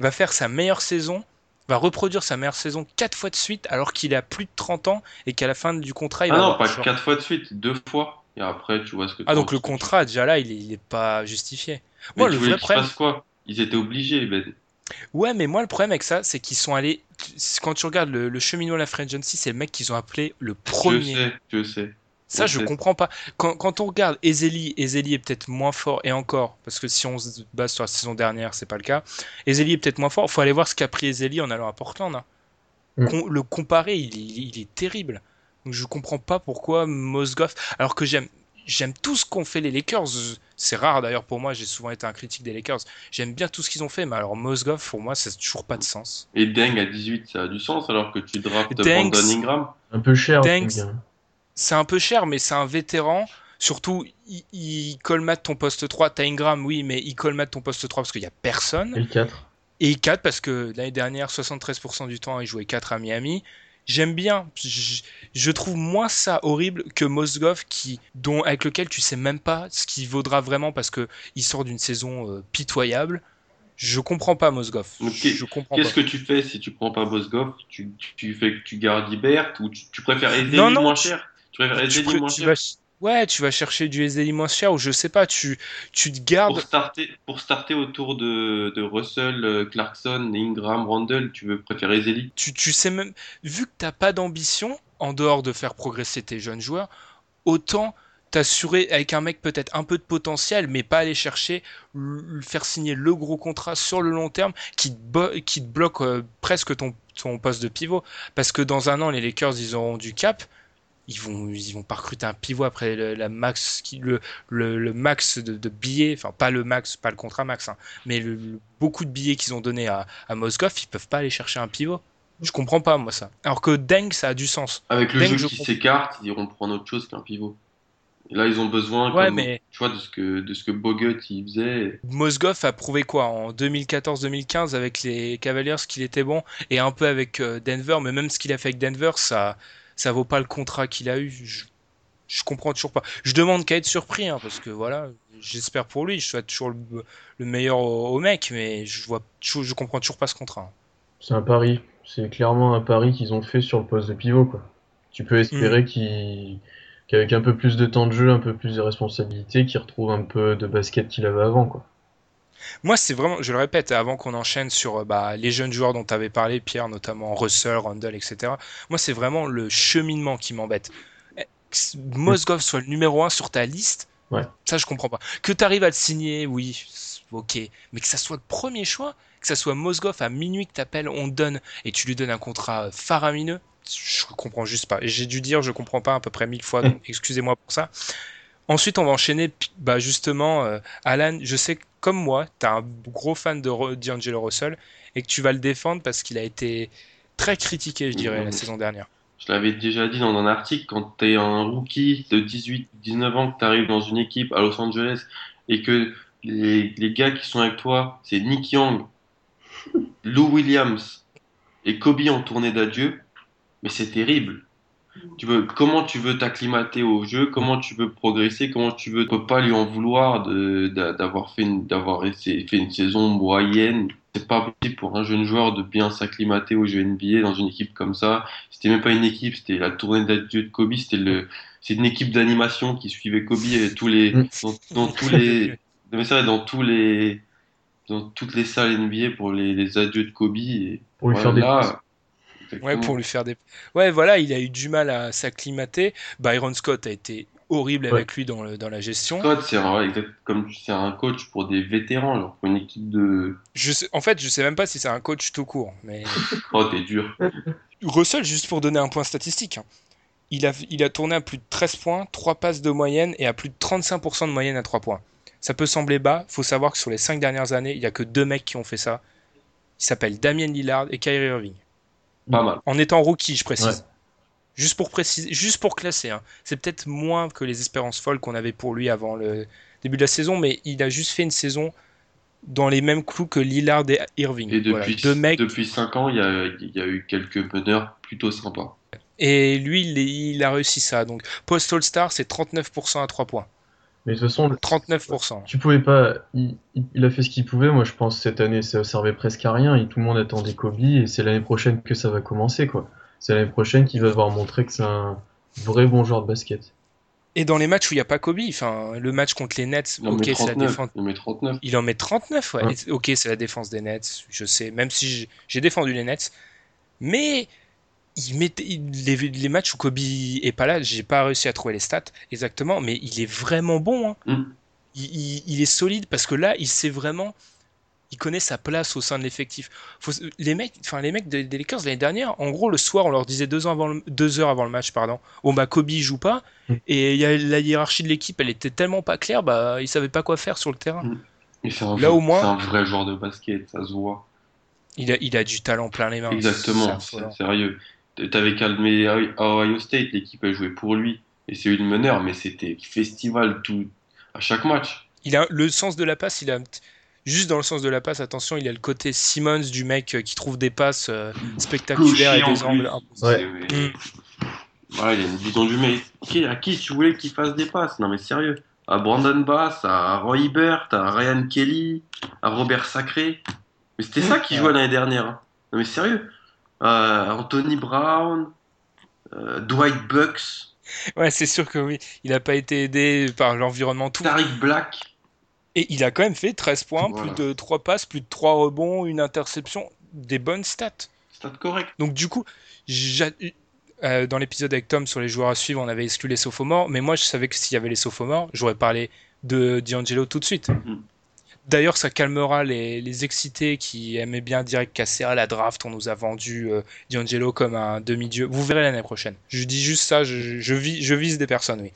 va faire sa meilleure saison, va reproduire sa meilleure saison quatre fois de suite alors qu'il a plus de 30 ans et qu'à la fin du contrat, il ah va non, pas genre- quatre fois de suite, deux fois. Et après, tu vois ce que Ah donc le contrat, déjà là, il est, il est pas justifié. Moi, tu le voulais vrai problème... quoi? Ils étaient obligés, Ben. Ouais, mais moi, le problème avec ça, c'est qu'ils sont allés... Quand tu regardes le, le cheminement de la Free Agency, c'est le mec qu'ils ont appelé le Je premier. sais, je sais. Ça, Je je sais. comprends pas. Quand, quand on regarde Ezeli, Ezeli est peut-être moins fort, et encore, parce que si on se base sur la saison dernière, c'est pas le cas. Ezeli est peut-être moins fort. Faut aller voir ce qu'a pris Ezeli en allant à Portland. hein. Mm. Le comparer, il, il- il est terrible. Donc je comprends pas pourquoi Mosgoff. Alors que j'aime, j'aime tout ce qu'ont fait les Lakers. C'est rare d'ailleurs pour moi. J'ai souvent été un critique des Lakers. J'aime bien tout ce qu'ils ont fait, mais alors Mosgoff, pour moi, ça n'a toujours pas de sens. Et Deng à 18, ça a du sens alors que tu draftes Deng, Brandon Ingram. Un peu cher, Thanks. c'est un peu cher, mais c'est un vétéran. Surtout, il, il colmate ton poste 3. T'as Ingram, oui, mais il colmate ton poste 3 parce qu'il y a personne. Et le 4. Et 4 parce que l'année dernière, 73% du temps, il jouait 4 à Miami. J'aime bien. Je, je, trouve moins ça horrible que Mosgov, qui, dont, avec lequel tu sais même pas ce qu'il vaudra vraiment parce que il sort d'une saison euh, pitoyable. Je comprends pas Mosgov. Qu'est-ce que tu fais si tu prends pas Mosgov tu, tu, fais que tu gardes Ibert ou tu, tu préfères aider moins cher? Tu préfères aider moins cher? Ouais, tu vas chercher du SDI moins cher ou je sais pas, tu, tu te gardes. Pour starter, pour starter autour de, de Russell, euh, Clarkson, Ingram, Randall, tu veux préférer Ezeli? Tu, tu sais même, vu que t'as pas d'ambition, en dehors de faire progresser tes jeunes joueurs, autant t'assurer avec un mec peut-être un peu de potentiel, mais pas aller chercher, faire signer le gros contrat sur le long terme qui te, qui te bloque euh, presque ton, ton poste de pivot. Parce que dans un an, les Lakers, ils auront du cap ils vont ils vont pas recruter un pivot après le, la max qui le, le, max de, billets enfin pas le max pas le contrat max hein, mais le, beaucoup de billets qu'ils ont donné à, à Moskov ils peuvent pas aller chercher un pivot. Je comprends pas moi ça. Alors que Deng ça a du sens. Avec le jeu qui s'écarte ils iront prendre autre chose qu'un pivot. Et là ils ont besoin ouais, mais... tu vois de ce que de ce que Bogut il faisait. Mosgov a prouvé quoi en 2014-2015 avec les Cavaliers qu'il était bon et un peu avec euh, Denver mais même ce qu'il a fait avec Denver ça ça vaut pas le contrat qu'il a eu. Je, je, comprends toujours pas. Je demande qu'à être surpris, hein, parce que voilà, j'espère pour lui, je souhaite toujours le, meilleur au, mec, mais je vois, je, comprends toujours pas ce contrat. C'est un pari. C'est clairement un pari qu'ils ont fait sur le poste de pivot, quoi. Tu peux espérer mm. qu'avec un peu plus de temps de jeu, un peu plus de responsabilité, qu'il retrouve un peu de basket qu'il avait avant, quoi. Moi, c'est vraiment, je le répète, avant qu'on enchaîne sur euh, bah, les jeunes joueurs dont tu avais parlé, Pierre, notamment Russell, Randall, etc. Moi, c'est vraiment le cheminement qui m'embête. Mosgov soit le numéro 1 sur ta liste, ça, je comprends pas. Que tu arrives à le signer, oui, ok. Mais que ça soit le premier choix, que ça soit Mosgov à minuit que t'appelles, on donne, et tu lui donnes un contrat faramineux, je comprends juste pas. J'ai dû dire je comprends pas à peu près mille fois, excusez-moi pour ça. Ensuite, on va enchaîner, bah justement, euh, Alan, je sais que comme moi, tu es un gros fan de D'Angelo Russell et que tu vas le défendre parce qu'il a été très critiqué, je dirais, la saison dernière. Je l'avais déjà dit dans un article, quand tu es un rookie de 18-19 ans, que tu arrives dans une équipe à Los Angeles et que les, les gars qui sont avec toi, c'est Nick Young, Lou Williams et Kobe en tournée d'adieu, mais c'est terrible tu veux, comment tu veux t'acclimater au jeu, comment tu veux progresser, comment tu veux, peux pas lui en vouloir d'avoir fait une, d'avoir fait une saison moyenne. C'est pas possible pour un jeune joueur de bien s'acclimater au jeu NBA dans une équipe comme ça. C'était même pas une équipe, c'était la tournée d'adieu de Kobe, c'était le, c'est une équipe d'animation qui suivait Kobe et tous les, mm. dans, tous les, mais ça, dans tous les, dans toutes les salles NBA pour les, les adieux de Kobe. Et pour lui faire des Ouais, pour lui faire des. Ouais, voilà, il a eu du mal à s'acclimater. Byron Scott a été horrible avec lui dans, le, dans la gestion. Scott, c'est un, comme c'est un coach pour des vétérans, genre pour une équipe de. Je sais, en fait, je sais même pas si c'est un coach tout court, mais. oh, t'es dur. Russell, juste pour donner un point statistique, hein. il, a, il a tourné à plus de 13 points, 3 passes de moyenne et à plus de 35% de moyenne à 3 points. Ça peut sembler bas, faut savoir que sur les 5 dernières années, il y a que deux mecs qui ont fait ça. Ils s'appellent Damien Lillard et Kyrie Irving. Pas mal. En étant rookie, je précise. Juste pour préciser, juste pour classer. Hein. C'est peut-être moins que les espérances folles qu'on avait pour lui avant le début de la saison, mais il a juste fait une saison dans les mêmes clous que Lillard et Irving. Et depuis, Deux mecs... depuis 5 ans, il y, a, il y, a, eu quelques meneurs plutôt sympas. Et lui, il, il a réussi ça. Donc, post All-Star, c'est 39% à 3 points. Mais de toute façon, 39%. Tu pouvais pas. Il, a fait ce qu'il pouvait. Moi, je pense cette année, ça servait presque à rien. Et tout le monde attendait Kobe. Et c'est l'année prochaine que ça va commencer, quoi. C'est l'année prochaine qu'il va devoir montrer que c'est un vrai bon joueur de basket. Et dans les matchs où il n'y a pas Kobe, enfin, le match contre les Nets, ok, c'est la défense. Il en met 39. Il en met 39, ouais. Ok, c'est la défense des Nets, je sais, même si j'ai défendu les Nets. Mais il met, les, matchs où Kobe est pas là, j'ai pas réussi à trouver les stats exactement, mais il est vraiment bon. Hein. Mm. Il, est solide parce que là, il sait vraiment, il connaît sa place au sein de l'effectif. Les mecs, enfin les mecs des, Lakers l'année dernière, en gros le soir, on leur disait deux heures avant le, deux heures avant le match, pardon. Bon bah Kobe joue pas mm. et y a, la hiérarchie de l'équipe, elle était tellement pas claire, bah ils savaient pas quoi faire sur le terrain. Mm. là au moins, c'est un vrai joueur de basket, ça se voit. Il a, il a du talent plein les mains. Exactement, sérieux. T'avais calmé à Ohio State, l'équipe a joué pour lui. Et c'est eu le meneur, mais c'était festival tout, à chaque match. Il a le sens de la passe, il a. juste dans le sens de la passe, attention, il a le côté Simmons du mec euh, qui trouve des passes euh, spectaculaires et Gaucher, en des angles impossibles. Ouais. Mais- Ouais, il a une vision du mec. Qui- À qui tu voulais qu'il fasse des passes? Non mais sérieux. À Brandon Bass, à Roy Hibbert, à Ryan Kelly, à Robert Sacré. Mais c'était ça qui jouait l'année dernière. hein. Non mais sérieux. Euh, Anthony Brown, euh, Dwight Bucks, Ouais, c'est sûr que oui. Il n'a pas été aidé par l'environnement tout. Tariq Black. Et il a quand même fait 13 points, Voilà. plus de 3 passes, plus de 3 rebonds, une interception, des bonnes stats. Stat correct. Donc du coup, euh, dans l'épisode avec Tom sur les joueurs à suivre, on avait exclu les sophomores, mais moi je savais que s'il y avait les sophomores, j'aurais parlé de D'Angelo tout de suite. Mhm. D'ailleurs, ça calmera les, les excités qui aimaient bien direct casser à la draft. On nous a vendu euh, D'Angelo comme un demi-dieu. Vous verrez l'année prochaine. Je dis juste ça, je, je, vis- je vise des personnes, oui.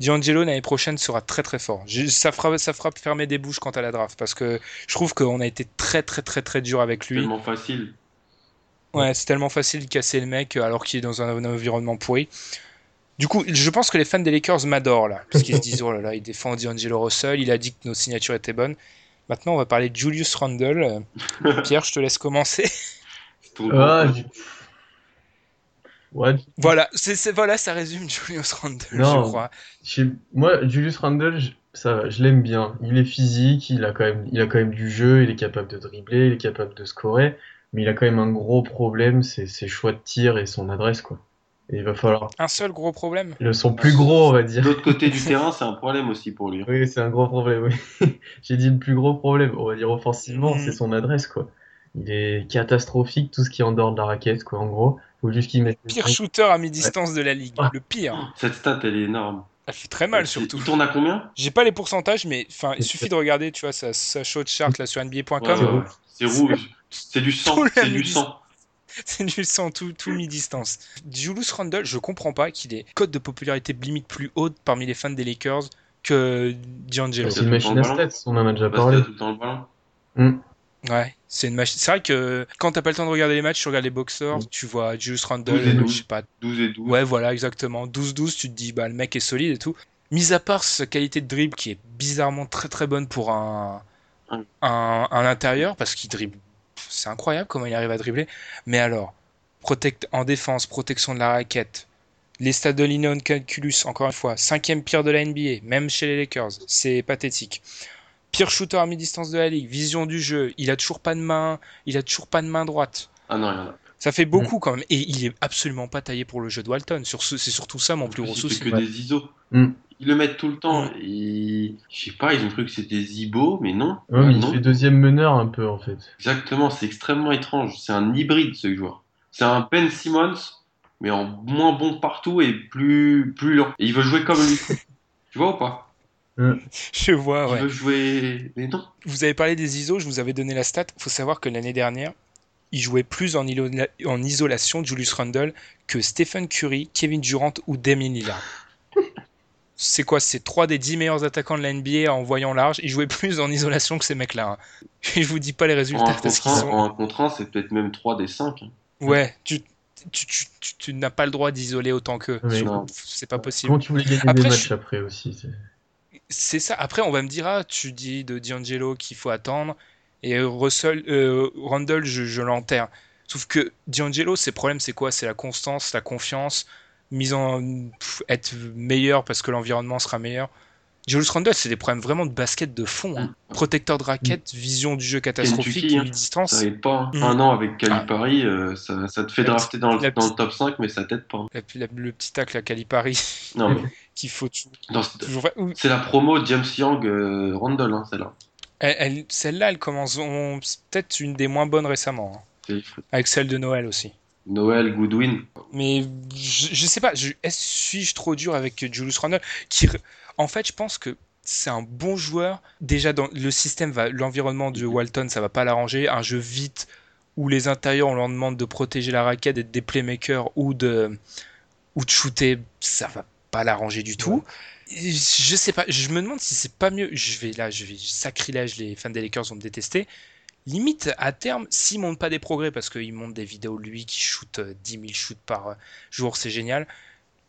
D'Angelo l'année prochaine sera très très fort. Je- ça, fera, ça fera fermer des bouches quant à la draft parce que je trouve qu'on a été très très très très dur avec lui. Tellement facile. Ouais, c'est tellement facile de casser le mec alors qu'il est dans un, un environnement pourri. Du coup, je pense que les fans des Lakers m'adorent là, parce qu'ils se disent oh là là, il défend D'Angelo Russell, il a dit que nos signatures étaient bonnes. Maintenant, on va parler de Julius Randle. Pierre, je te laisse commencer. Ah, voilà, c'est c'est- voilà, ça résume Julius Randle, Non. je crois. moi, Julius Randle, je- ça, je l'aime bien. Il est physique, il a quand même, il a quand même du jeu, il est capable de dribbler, il est capable de scorer, mais il a quand même un gros problème, c'est ses choix de tir et son adresse, quoi. Et il va falloir Un seul gros problème. le son plus gros, on va De dire. l'autre côté du terrain, c'est un problème aussi pour lui. Oui, c'est un gros problème, oui. J'ai dit le plus gros problème, on va dire offensivement, c'est son adresse, quoi. Il est catastrophique, tout ce qui est en dehors de la raquette, quoi, en gros. Faut juste qu'il mette Pire shooter à mi-distance de la ligue. Ah. Le pire. Cette stat, elle est énorme. Elle fait très mal surtout. Il tourne à combien? J'ai pas les pourcentages, mais enfin, il suffit de regarder, tu vois, sa, sa shot chart là sur NBA.com. Ouais. C'est rouge. C'est du sang. C'est du sang. C'est du sang tout, tout mi-distance. Julius Randle, je comprends pas qu'il ait code de popularité limite plus haute parmi les fans des Lakers que D'Angelo. C'est une machine à stats, on en a déjà parlé. a tout le temps le ballon. Ouais, c'est une machine. C'est vrai que quand t'as pas le temps de regarder les matchs, tu regardes les boxers, Mm. tu vois Julius 12 et Randle, 12. je sais pas. 12 et 12. Ouais, voilà, exactement. 12-12, tu te dis, bah le mec est solide et tout. Mis à part sa qualité de dribble qui est bizarrement très très bonne pour un, Mm. un, un intérieur, parce qu'il dribble. C'est incroyable comment il arrive à dribbler. Mais alors, protect en défense, protection de la raquette. Les stats de Linon Calculus, encore une fois, cinquième pire de la NBA, même chez les Lakers, c'est pathétique. Pire shooter à mi-distance de la ligue, vision du jeu, il a toujours pas de main, il a toujours pas de main droite. Ah non, il y en a. Ça fait beaucoup quand même, et il est absolument pas taillé pour le jeu de Walton. Sur ce- C'est surtout ça mon plus gros plus, il fait souci. que des ISO. Mm. Ils le mettent tout le temps. Je sais pas, ils ont cru que c'était Zibo, mais non. Ouais, mais il fait deuxième meneur un peu, en fait. Exactement, c'est extrêmement étrange. C'est un hybride, ce joueur. C'est un Ben Simmons, mais en moins bon partout et plus, plus lent. Et il veut jouer comme lui. tu vois ou pas? Je vois, Il ouais. veut jouer. Mais non. Vous avez parlé des ISO, je vous avais donné la stat. faut savoir que l'année dernière, il jouait plus en, ilo- en isolation, Julius Randle, que Stephen Curry, Kevin Durant ou Damien Lillard. C'est quoi C'est trois des dix meilleurs attaquants de la NBA en voyant large. Ils jouaient plus en isolation que ces mecs-là. hein. Et je vous dis pas les En résultats un parce contre qu'ils un, sont. en un contre un, c'est peut-être même 3 des 5. Ouais, tu, tu, tu, tu- tu n'as pas le droit d'isoler autant qu'eux. C'est pas possible. Comment tu voulais gagner Après, des matchs je- après aussi c'est- C'est ça. Après, on va me dire, ah, tu dis de D'Angelo qu'il faut attendre. Et Russell, euh, Randall, je, je l'enterre. Sauf que D'Angelo, ses problèmes, c'est quoi? C'est la constance, la confiance, mise en. pff, être meilleur parce que l'environnement sera meilleur. Julius Randle, c'est des problèmes vraiment de basket de fond. hein. Protecteur de raquette, vision du jeu catastrophique, Kentucky, hein. mi-distance. Ça aide pas. hein. Mm. Un an avec Calipari, euh, ça, ça te fait La drafter dans le, dans le top 5, mais ça t'aide pas. La- la- le petit tacle à Calipari Non, mais qu'il faut toujours. ou- c'est la promo James Young euh, hein, celle-là. elle- elle- Celle-là, elle commence. on- C'est peut-être une des moins bonnes récemment. Avec celle de Noël aussi. Noël Goodwin. Mais je, je sais pas, suis-je trop dur avec Julius Randle qui, En fait, je pense que c'est un bon joueur. Déjà, dans le système, l'environnement de Walton, ça va pas l'arranger. Un jeu vite où les intérieurs, on leur demande de protéger la raquette, d'être des playmakers ou de, ou de shooter, ça va pas l'arranger du tout. Et Je sais pas, je me demande si c'est pas mieux. Je vais là, je vais sacrilège, les fans des Lakers vont me détester. Limite, à terme, s'il monte pas des progrès, parce qu'il monte des vidéos lui qui shoot euh, 10 000 shoots par euh, jour, c'est génial.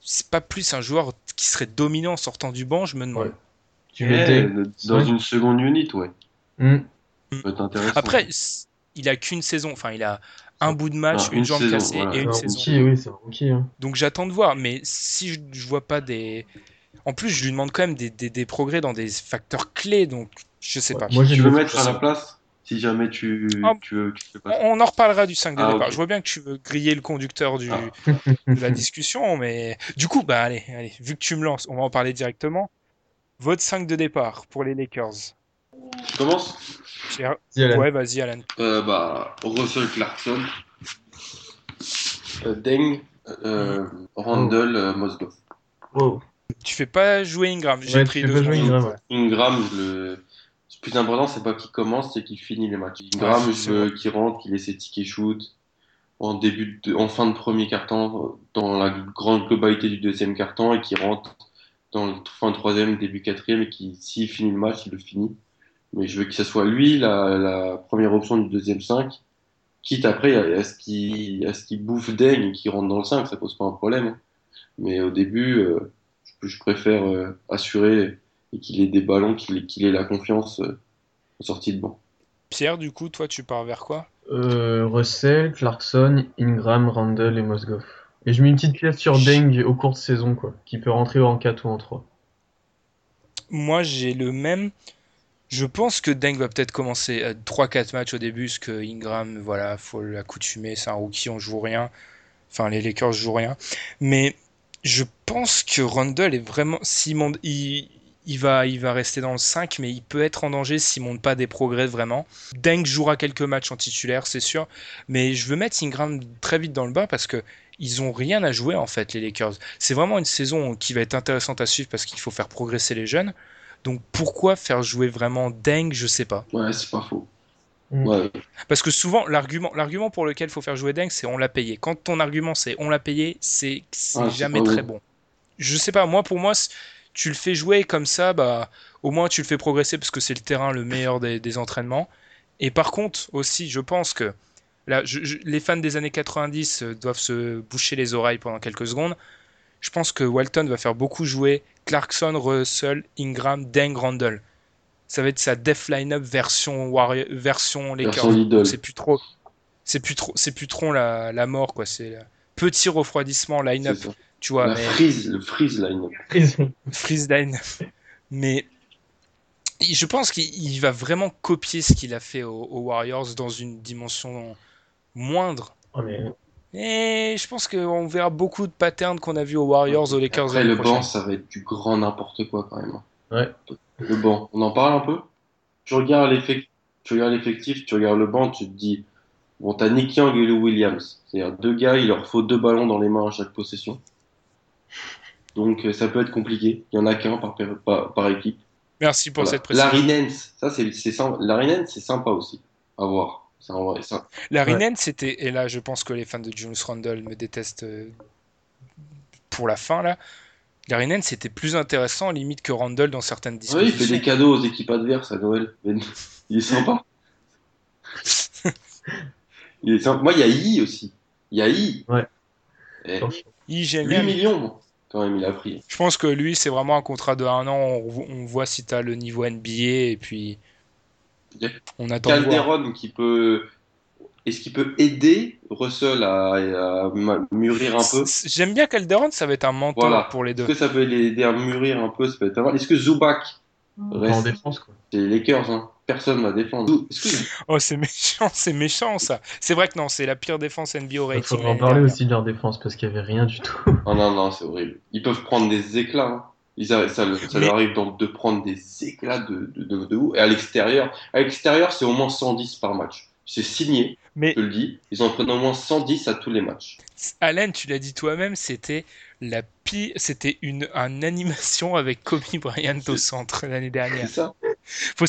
C'est pas plus un joueur qui serait dominant en sortant du banc, je me demande. Ouais. Tu Eh, mettais. dans Ouais. une seconde unit, ouais. Hmm. Ça peut être intéressant. Après, il a qu'une saison, enfin, il a un bout de match, Ah, une, une jambe saison, cassée voilà. et une un saison. rookie, oui, c'est un rookie. hein. Donc j'attends de voir, mais si je, je vois pas des. En plus, je lui demande quand même des, des- des progrès dans des facteurs clés, donc je sais pas. Moi, tu veux mettre à la place Si jamais tu, Ah. tu veux. Tu pas... on en reparlera du 5 de Ah, départ. Je vois bien que tu veux griller le conducteur du, Ah. de la discussion, mais du coup, bah allez, allez, vu que tu me lances, on va en parler directement. Votre 5 de départ pour les Lakers. Tu commences? Pierre-. Ouais, vas-y, Alan. euh, bah, Russell Clarkson, euh, Deng, euh, Randall, euh, Mozgov. Wow. Tu fais pas jouer Ingram. J'ai Ouais, pris deux. Ingram, ouais. Ingram, je le... plus important, c'est pas qu'il commence, c'est qu'il finit les matchs. Ingram, Ouais, je veux qu'il rentre, qu'il ait ses tickets shoot en début de... en fin de premier quart-temps, dans la grande globalité du deuxième quart-temps, et qu'il rentre dans le fin de troisième, début quatrième, et qui, s'il finit le match, il le finit. Mais je veux que ce soit lui, la, la première option du deuxième 5, quitte après à, ce qu'il à ce qu'il bouffe Deng et qu'il rentre dans le 5, ça pose pas un problème. hein. Mais au début, euh, je, je préfère euh, assurer et qu'il ait des ballons, qu'il ait, qu'il ait la confiance euh, en sortie de banc. Pierre, du coup, toi, tu pars vers quoi? Euh, Russell, Clarkson, Ingram, Randall et Mosgov. Et je mets une petite pièce sur Deng au cours de saison, quoi, qui peut rentrer en 4 ou en 3. Moi, j'ai le même. Je pense que Deng va peut-être commencer à 3-4 matchs au début, parce que Ingram, voilà, faut l'accoutumer, c'est un rookie, on joue rien. Enfin, les Lakers jouent rien. Mais je pense que Randall est vraiment. S'il il, il va, il va rester dans le 5, mais il peut être en danger s'il monte pas des progrès vraiment. Deng jouera quelques matchs en titulaire, c'est sûr. Mais je veux mettre Ingram très vite dans le bas parce que ils ont rien à jouer en fait, les Lakers. C'est vraiment une saison qui va être intéressante à suivre parce qu'il faut faire progresser les jeunes. Donc pourquoi faire jouer vraiment Deng, je sais pas. Ouais, c'est pas faux. Mm. Ouais, Parce que souvent, l'argument, l'argument pour lequel il faut faire jouer Deng, c'est on l'a payé. Quand ton argument c'est on l'a payé, c'est, c'est jamais très bon. bon. Je sais pas, moi pour moi, tu le fais jouer comme ça, bah au moins tu le fais progresser parce que c'est le terrain le meilleur des, des entraînements. Et par contre aussi, je pense que là, je- je- les fans des années 90 euh, doivent se boucher les oreilles pendant quelques secondes. Je pense que Walton va faire beaucoup jouer Clarkson, Russell, Ingram, Deng, Randall. Ça va être sa def line-up version Warrior, version Lakers. C'est plus trop, c'est plus trop, c'est plus trop la, la mort quoi. C'est petit refroidissement line-up. Tu vois. La mais- freeze, le freeze line. Freeze line. Mais je pense qu'il il va vraiment copier ce qu'il a fait aux, aux Warriors dans une dimension moindre. Oh, mais Et je pense qu'on verra beaucoup de patterns qu'on a vu aux Warriors, aux Lakers Après, le prochaine. banc, ça va être du grand n'importe quoi quand même. Ouais. Le banc, on en parle un peu? Tu regardes l'effectif, tu regardes l'effectif, tu regardes le banc, tu te dis, bon, t'as Nick Young et Lou Williams. C'est-à-dire deux gars, il leur faut deux ballons dans les mains à chaque possession. Donc euh, ça peut être compliqué. Il y en a qu'un par, par, par équipe. Merci pour Voilà. cette précision. Larry Nance, ça c'est c'est sympa. Aussi à voir. Ça- Ouais. C'était, et là je pense que les fans de Julius Randle me détestent euh, pour la fin là. Larry Nance c'était plus intéressant limite que Randle dans certaines Ouais, dispositions. il fait des cadeaux aux équipes adverses à Noël. Mais il est sympa. il est sympa. Moi, il y a I aussi. Il y a I. Ouais. Eh, Il est 8 génial. millions, moi, quand même, il a pris. Je pense que lui, c'est vraiment un contrat de un an. On, on voit si tu as le niveau NBA et puis on attend. Calderon qui peut. Est-ce qu'il peut aider Russell à, mûrir un peu? J'aime bien Calderon, ça va être un mentor Voilà. pour les Est-ce deux. que ça peut l'aider à mûrir un peu? Est-ce que Zubac en reste défense, quoi. C'est les Lakers, hein? Personne ne va défendre. Oh, c'est méchant, c'est méchant ça. C'est vrai que non, c'est la pire défense NBA au Il rating. faudra en parler dernière. aussi de leur défense parce qu'il y avait rien du tout. Oh non, non, c'est horrible. Ils peuvent prendre des éclats. hein. Ils ça, ça Mais- leur arrive donc de prendre des éclats de, de, de. Et à l'extérieur, à l'extérieur, c'est au moins 110 par match. C'est signé, Mais je te le dis. Ils en prennent au moins 110 à tous les matchs. Allen, tu l'as dit toi-même, c'était la pire, c'était une, une animation avec Kobe Bryant au centre l'année C'est dernière. ça Faut,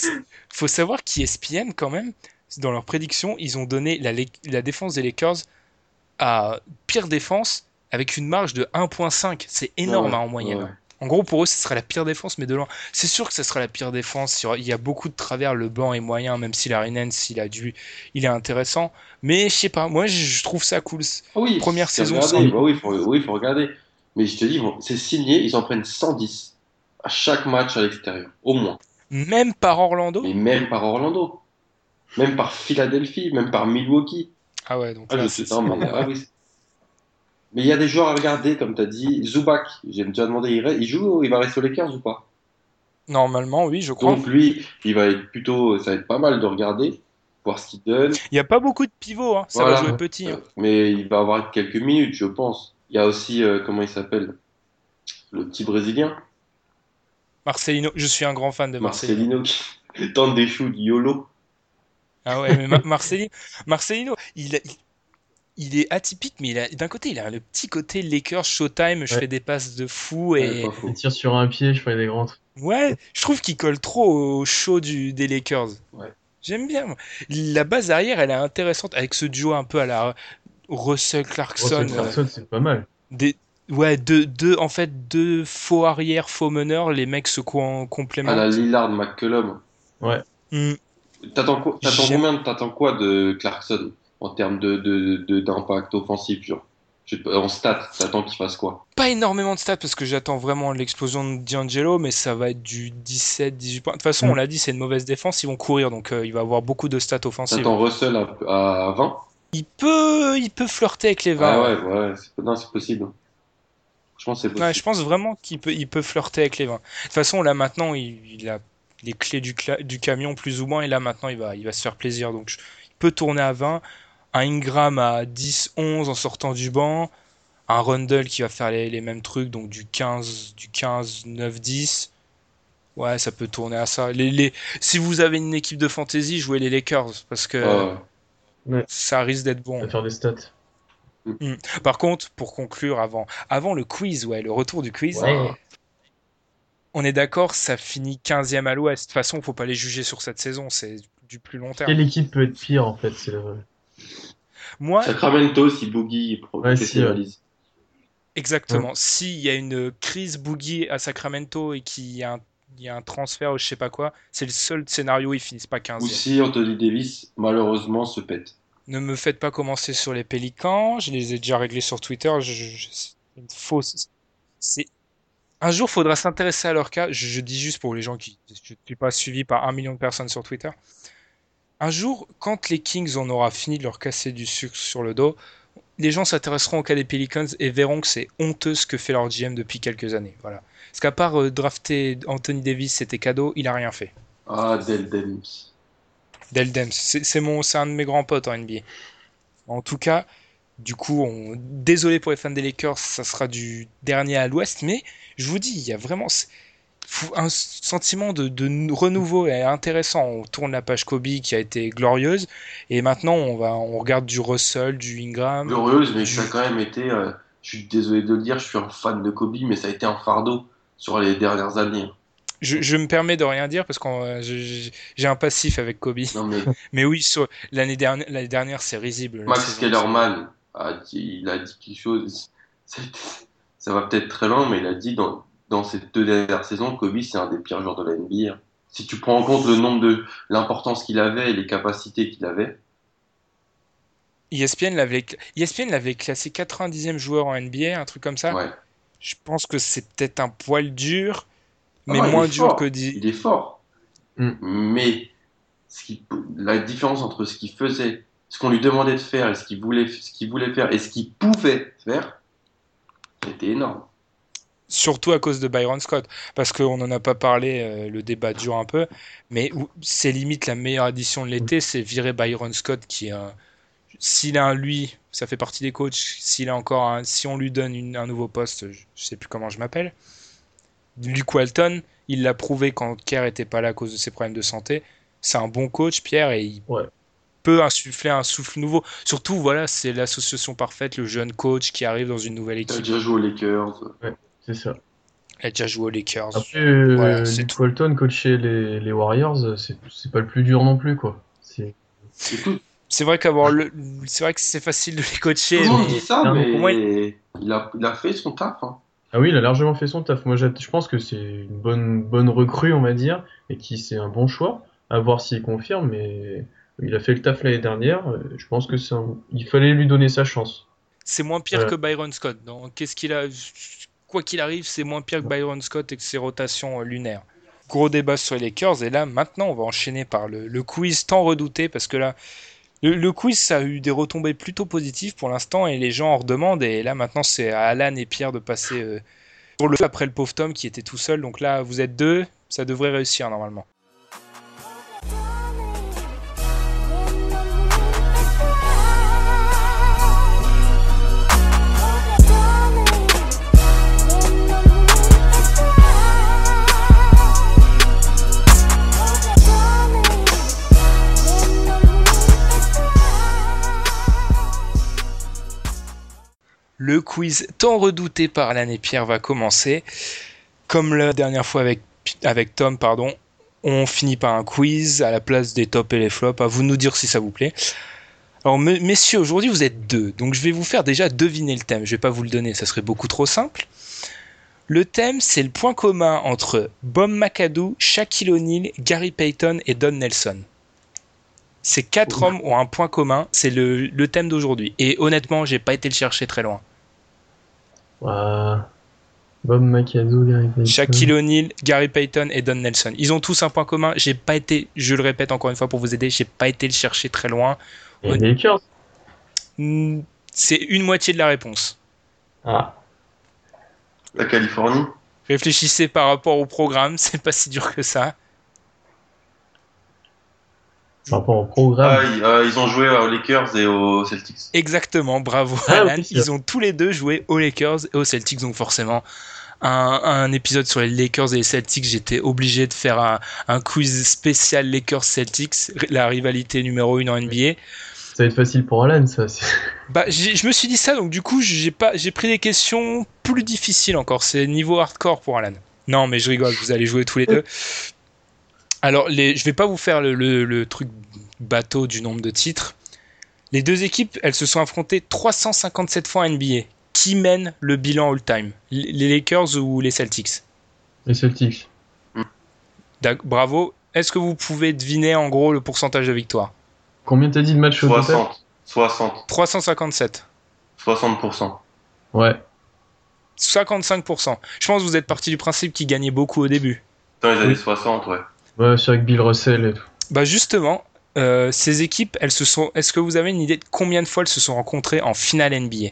faut savoir qu'ESPN, quand même, dans leurs prédictions, ils ont donné la, la défense des Lakers à pire défense avec une marge de 1.5. C'est énorme Ouais, hein, en moyenne. ouais. En gros, pour eux, ce serait la pire défense, mais de loin. C'est sûr que ce sera la pire défense. Il y a beaucoup de travers. Le banc est moyen, même si Larry Nance, il a dû, il est intéressant. Mais je sais pas, moi, je trouve ça cool. Ah oui, Première saison sans- Bah oui, il faut, oui, faut regarder. Mais je te dis, bon, c'est signé, ils en prennent 110 à chaque match à l'extérieur. Au moins. Même par Orlando. Mais même par Orlando. même par Philadelphie, même par Milwaukee. Ah ouais, donc Ah, là, je c'est- mais, ah oui. Mais il y a des joueurs à regarder, comme tu as dit. Zubac, j'ai déjà demandé, il, joue, il va rester aux Lakers ou pas? Normalement, oui, je crois. Donc lui, il va être plutôt, ça va être pas mal de regarder, voir ce qu'il donne. Il n'y a pas beaucoup de pivots, hein. ça Voilà. va jouer petit. hein. Euh, Mais il va avoir quelques minutes, je pense. Il y a aussi, euh, comment il s'appelle? Le petit Brésilien, Marcelino, je suis un grand fan de Marcelino. Marcelino, qui tente des shoots YOLO. Ah ouais, mais Ma- Marcelino, Marcelino, il, a- il, il est atypique, mais il a- d'un côté, il a le petit côté Lakers Showtime, je Ouais. fais des passes de fou et. Il tire sur un pied, je ferais des grands trucs. ouais, je trouve qu'il colle trop au show du, des Lakers. Ouais. J'aime bien. moi. La base arrière, elle est intéressante avec ce duo un peu à la Russell Clarkson. Russell euh, Clarkson, c'est pas mal. des, ouais, deux, deux, en fait, deux faux arrière, faux meneurs, les mecs se co- À la complémentent. Lillard McCollum. Hmm. T'attends quoi, combien, t'attends quoi de Clarkson en termes de, de, de- d'impact offensif, genre? Je En stats, t'attends qu'il fasse quoi? Pas énormément de stats parce que j'attends vraiment l'explosion de D'Angelo, mais ça va être du 17-18 points. De toute façon, Mm. on l'a dit, c'est une mauvaise défense, ils vont courir, donc euh, il va avoir beaucoup de stats offensives. T'attends Russell à, à 20 Il peut, il peut flirter avec les 20. Ah ouais. ouais, ouais, c'est possible. Je pense que c'est possible. Ouais, je pense vraiment qu'il peut, il peut flirter avec les 20. De toute façon, là maintenant, il, il a les clés du, camion plus ou moins, et là maintenant, il va, il va se faire plaisir. Donc, je- il peut tourner à 20. Un Ingram à 10-11 en sortant du banc. Un Rundle qui va faire les, les mêmes trucs, donc du 15, du 15, 9, 10. Ouais, ça peut tourner à ça. Les, les... Si vous avez une équipe de fantasy, jouez les Lakers, parce que ça risque d'être bon. À faire des stats. Par contre, pour conclure avant, avant le quiz, ouais, le retour du quiz, Ouais. on est d'accord, ça finit 15e à l'ouest. De toute façon, faut pas les juger sur cette saison, c'est du plus long terme. Quelle équipe peut être pire en fait c'est le- Moi, Sacramento, si Boogie Ouais, si, ouais. exactement. S'il y a une crise boogie à Sacramento et qu'il y a un, il y a un transfert ou je sais pas quoi, c'est le seul scénario où ils finissent pas 15e. Ou si Anthony Davis, malheureusement, se pète. Ne me faites pas commencer sur les Pélicans, je les ai déjà réglés sur Twitter. C'est une fausse. Un jour, faudra s'intéresser à leur cas. Je, dis juste pour les gens qui je ne suis pas suivi par un million de personnes sur Twitter. Un jour, quand les Kings en aura fini de leur casser du sucre sur le dos, les gens s'intéresseront au cas des Pelicans et verront que c'est honteux ce que fait leur GM depuis quelques années. Voilà. Parce qu'à part euh, drafter Anthony Davis, c'était cadeau, il a rien fait. Ah, Del Dems. Dems, c'est mon, c'est un de mes grands potes en NBA. En tout cas, du coup, on... désolé pour les fans des Lakers, ça sera du dernier à l'Ouest, mais je vous dis, il y a vraiment un sentiment de, renouveau et intéressant. On tourne la page Kobe qui a été glorieuse, et maintenant on va, on regarde du Russell, du Ingram. Glorieuse, mais ça a quand même été, euh, je suis désolé de le dire, je suis un fan de Kobe, mais ça a été un fardeau sur les dernières années. Je, je me permets de rien dire parce que j'ai un passif avec Kobe. Non, mais Mais oui, l'année dernière, l'année dernière, c'est risible. Max Kellerman a dit, il a dit quelque chose, ça, ça va peut-être très loin, mais il a dit dans, dans ces deux dernières saisons, Kobe, c'est un des pires joueurs de la NBA. Si tu prends en compte le nombre de, l'importance qu'il avait et les capacités qu'il avait, ESPN l'avait ESPN l'avait classé 90e joueur en NBA, un truc comme ça. ouais. Je pense que c'est peut-être un poil dur, mais Ah, moins dur fort. que dit. Il est fort. Mm. Mais ce qui, la différence entre ce qu'il faisait, ce qu'on lui demandait de faire et ce qu'il voulait, ce qu'il voulait faire et ce qu'il pouvait faire, c'était énorme. Surtout à cause de Byron Scott, parce qu'on n'en a pas parlé, euh, le débat dure un peu, mais c'est limite la meilleure addition de l'été, c'est virer Byron Scott qui est un- S'il a un lui, ça fait partie des coachs, s'il a encore un- si on lui donne une- un nouveau poste, je, je sais plus comment je m'appelle, Luke Walton, il l'a prouvé quand Kerr était pas là à cause de ses problèmes de santé, c'est un bon coach, Pierre, et il Ouais. peut insuffler un souffle nouveau. Surtout, voilà, c'est l'association parfaite, le jeune coach qui arrive dans une nouvelle Il a équipe. déjà joué aux Lakers. C'est ça. Il a déjà joué aux Lakers. Après, euh, Voilà, Luke Walton coacher les, les Warriors, euh, c'est pas le plus dur non plus quoi. C'est tout. C'est vrai qu'avoir le, c'est vrai que c'est facile de les coacher. Tout le monde mais- dit ça, mais il a, il a fait son taf. hein. Ah oui, il a largement fait son taf. Moi, je pense que c'est une bonne, bonne recrue, on va dire, et qui c'est un bon choix. À voir s'il confirme, mais il a fait le taf l'année dernière. euh, Je pense que c'est un- il fallait lui donner sa chance. C'est moins pire que Byron Scott. Donc, qu'est-ce qu'il a Quoi qu'il arrive, c'est moins pire que Byron Scott et que ses rotations euh, lunaires. gros débat sur les Lakers. Et là, maintenant, on va enchaîner par le, le quiz tant redouté parce que là, le, quiz, a eu des retombées plutôt positives pour l'instant et les gens en redemandent. Et là, maintenant, c'est à Alan et Pierre de passer euh, pour le après le pauvre Tom qui était tout seul. Donc là, vous êtes deux, ça devrait réussir normalement. Le quiz tant redouté par et Pierre va commencer. Comme la dernière fois avec, avec Tom, pardon, on finit par un quiz à la place des tops et les flops. À vous de nous dire si ça vous plaît. Alors, me- messieurs, aujourd'hui vous êtes deux, donc je vais vous faire déjà deviner le thème. Je vais pas vous le donner, ça serait beaucoup trop simple. Le thème, c'est le point commun entre Bob McAdoo, Shaquille O'Neal, Gary Payton et Don Nelson. Ces quatre hommes ont un point commun, c'est le, le thème d'aujourd'hui. Et honnêtement, j'ai pas été le chercher très loin. Ouah. Bob McAdoo, Gary Payton. Shaquille O'Neal, Gary Payton et Don Nelson. Ils ont tous un point commun. J'ai pas été, je le répète encore une fois pour vous aider, j'ai pas été le chercher très loin. Et les Lakers. Hmm, C'est une moitié de la réponse. Ah. La Californie Réfléchissez par rapport au programme, c'est pas si dur que ça. Par rapport au ah, programme. ils, euh, ils ont joué aux Lakers et aux Celtics. Exactement, bravo Ah, Alan. oui, c'est Ils ont tous les deux joué aux Lakers et aux Celtics, donc forcément un, un épisode sur les Lakers et les Celtics, j'étais obligé de faire un, un quiz spécial Lakers-Celtics, la rivalité numéro une en NBA. Ça va être facile pour Alan, ça. c'est- Bah, je me suis dit ça, donc du coup, j'ai pas, j'ai pris des questions plus difficiles encore. C'est niveau hardcore pour Alan. Non, mais je rigole, vous allez jouer tous les deux. Alors, les, je vais pas vous faire le, le- le truc bateau du nombre de titres. Les deux équipes, elles se sont affrontées 357 fois en NBA. Qui mène le bilan all-time? Les les Lakers ou les Celtics? Les Celtics. D'ac- Bravo. Est-ce que vous pouvez deviner en gros le pourcentage de victoire Combien t'as dit de matchs au total? 60. 60. 357. 60%. Ouais. 55%. Je pense que vous êtes parti du principe qu'ils gagnaient beaucoup au début. Dans les années Oui. 60, ouais. Ouais, c'est avec Bill Russell et tout. Bah justement, euh, ces équipes, elles se sont. Est-ce que vous avez une idée de combien de fois elles se sont rencontrées en finale NBA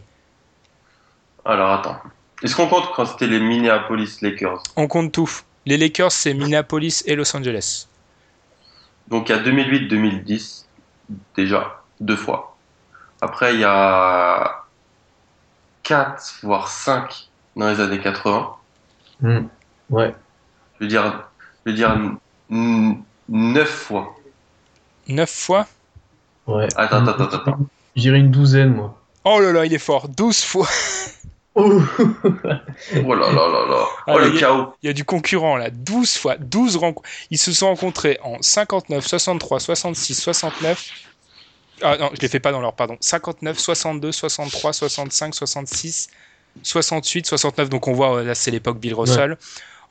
Alors attends. Est-ce qu'on compte quand c'était les Minneapolis Lakers? On compte tout. Les Lakers, c'est Minneapolis et Los Angeles. Donc il y a 2008-2010, déjà, deux fois. Après, il y a 4, voire 5 dans les années 80. Hmm. Ouais. Je veux dire, je veux dire 9 fois. 9 fois Ouais. Attends, attends, attends, attends. J'irai une douzaine, moi. Oh là là, il est fort. 12 fois. Oh Oh là là là là. Ah, Oh le chaos. Il y a du concurrent là. 12 fois. 12 rencontres. Ils se sont rencontrés en 59, 63, 66, 69. Ah non, je les fais pas dans l'ordre, pardon. 59, 62, 63, 65, 66, 68, 69. Donc on voit, euh, là c'est l'époque Bill Russell.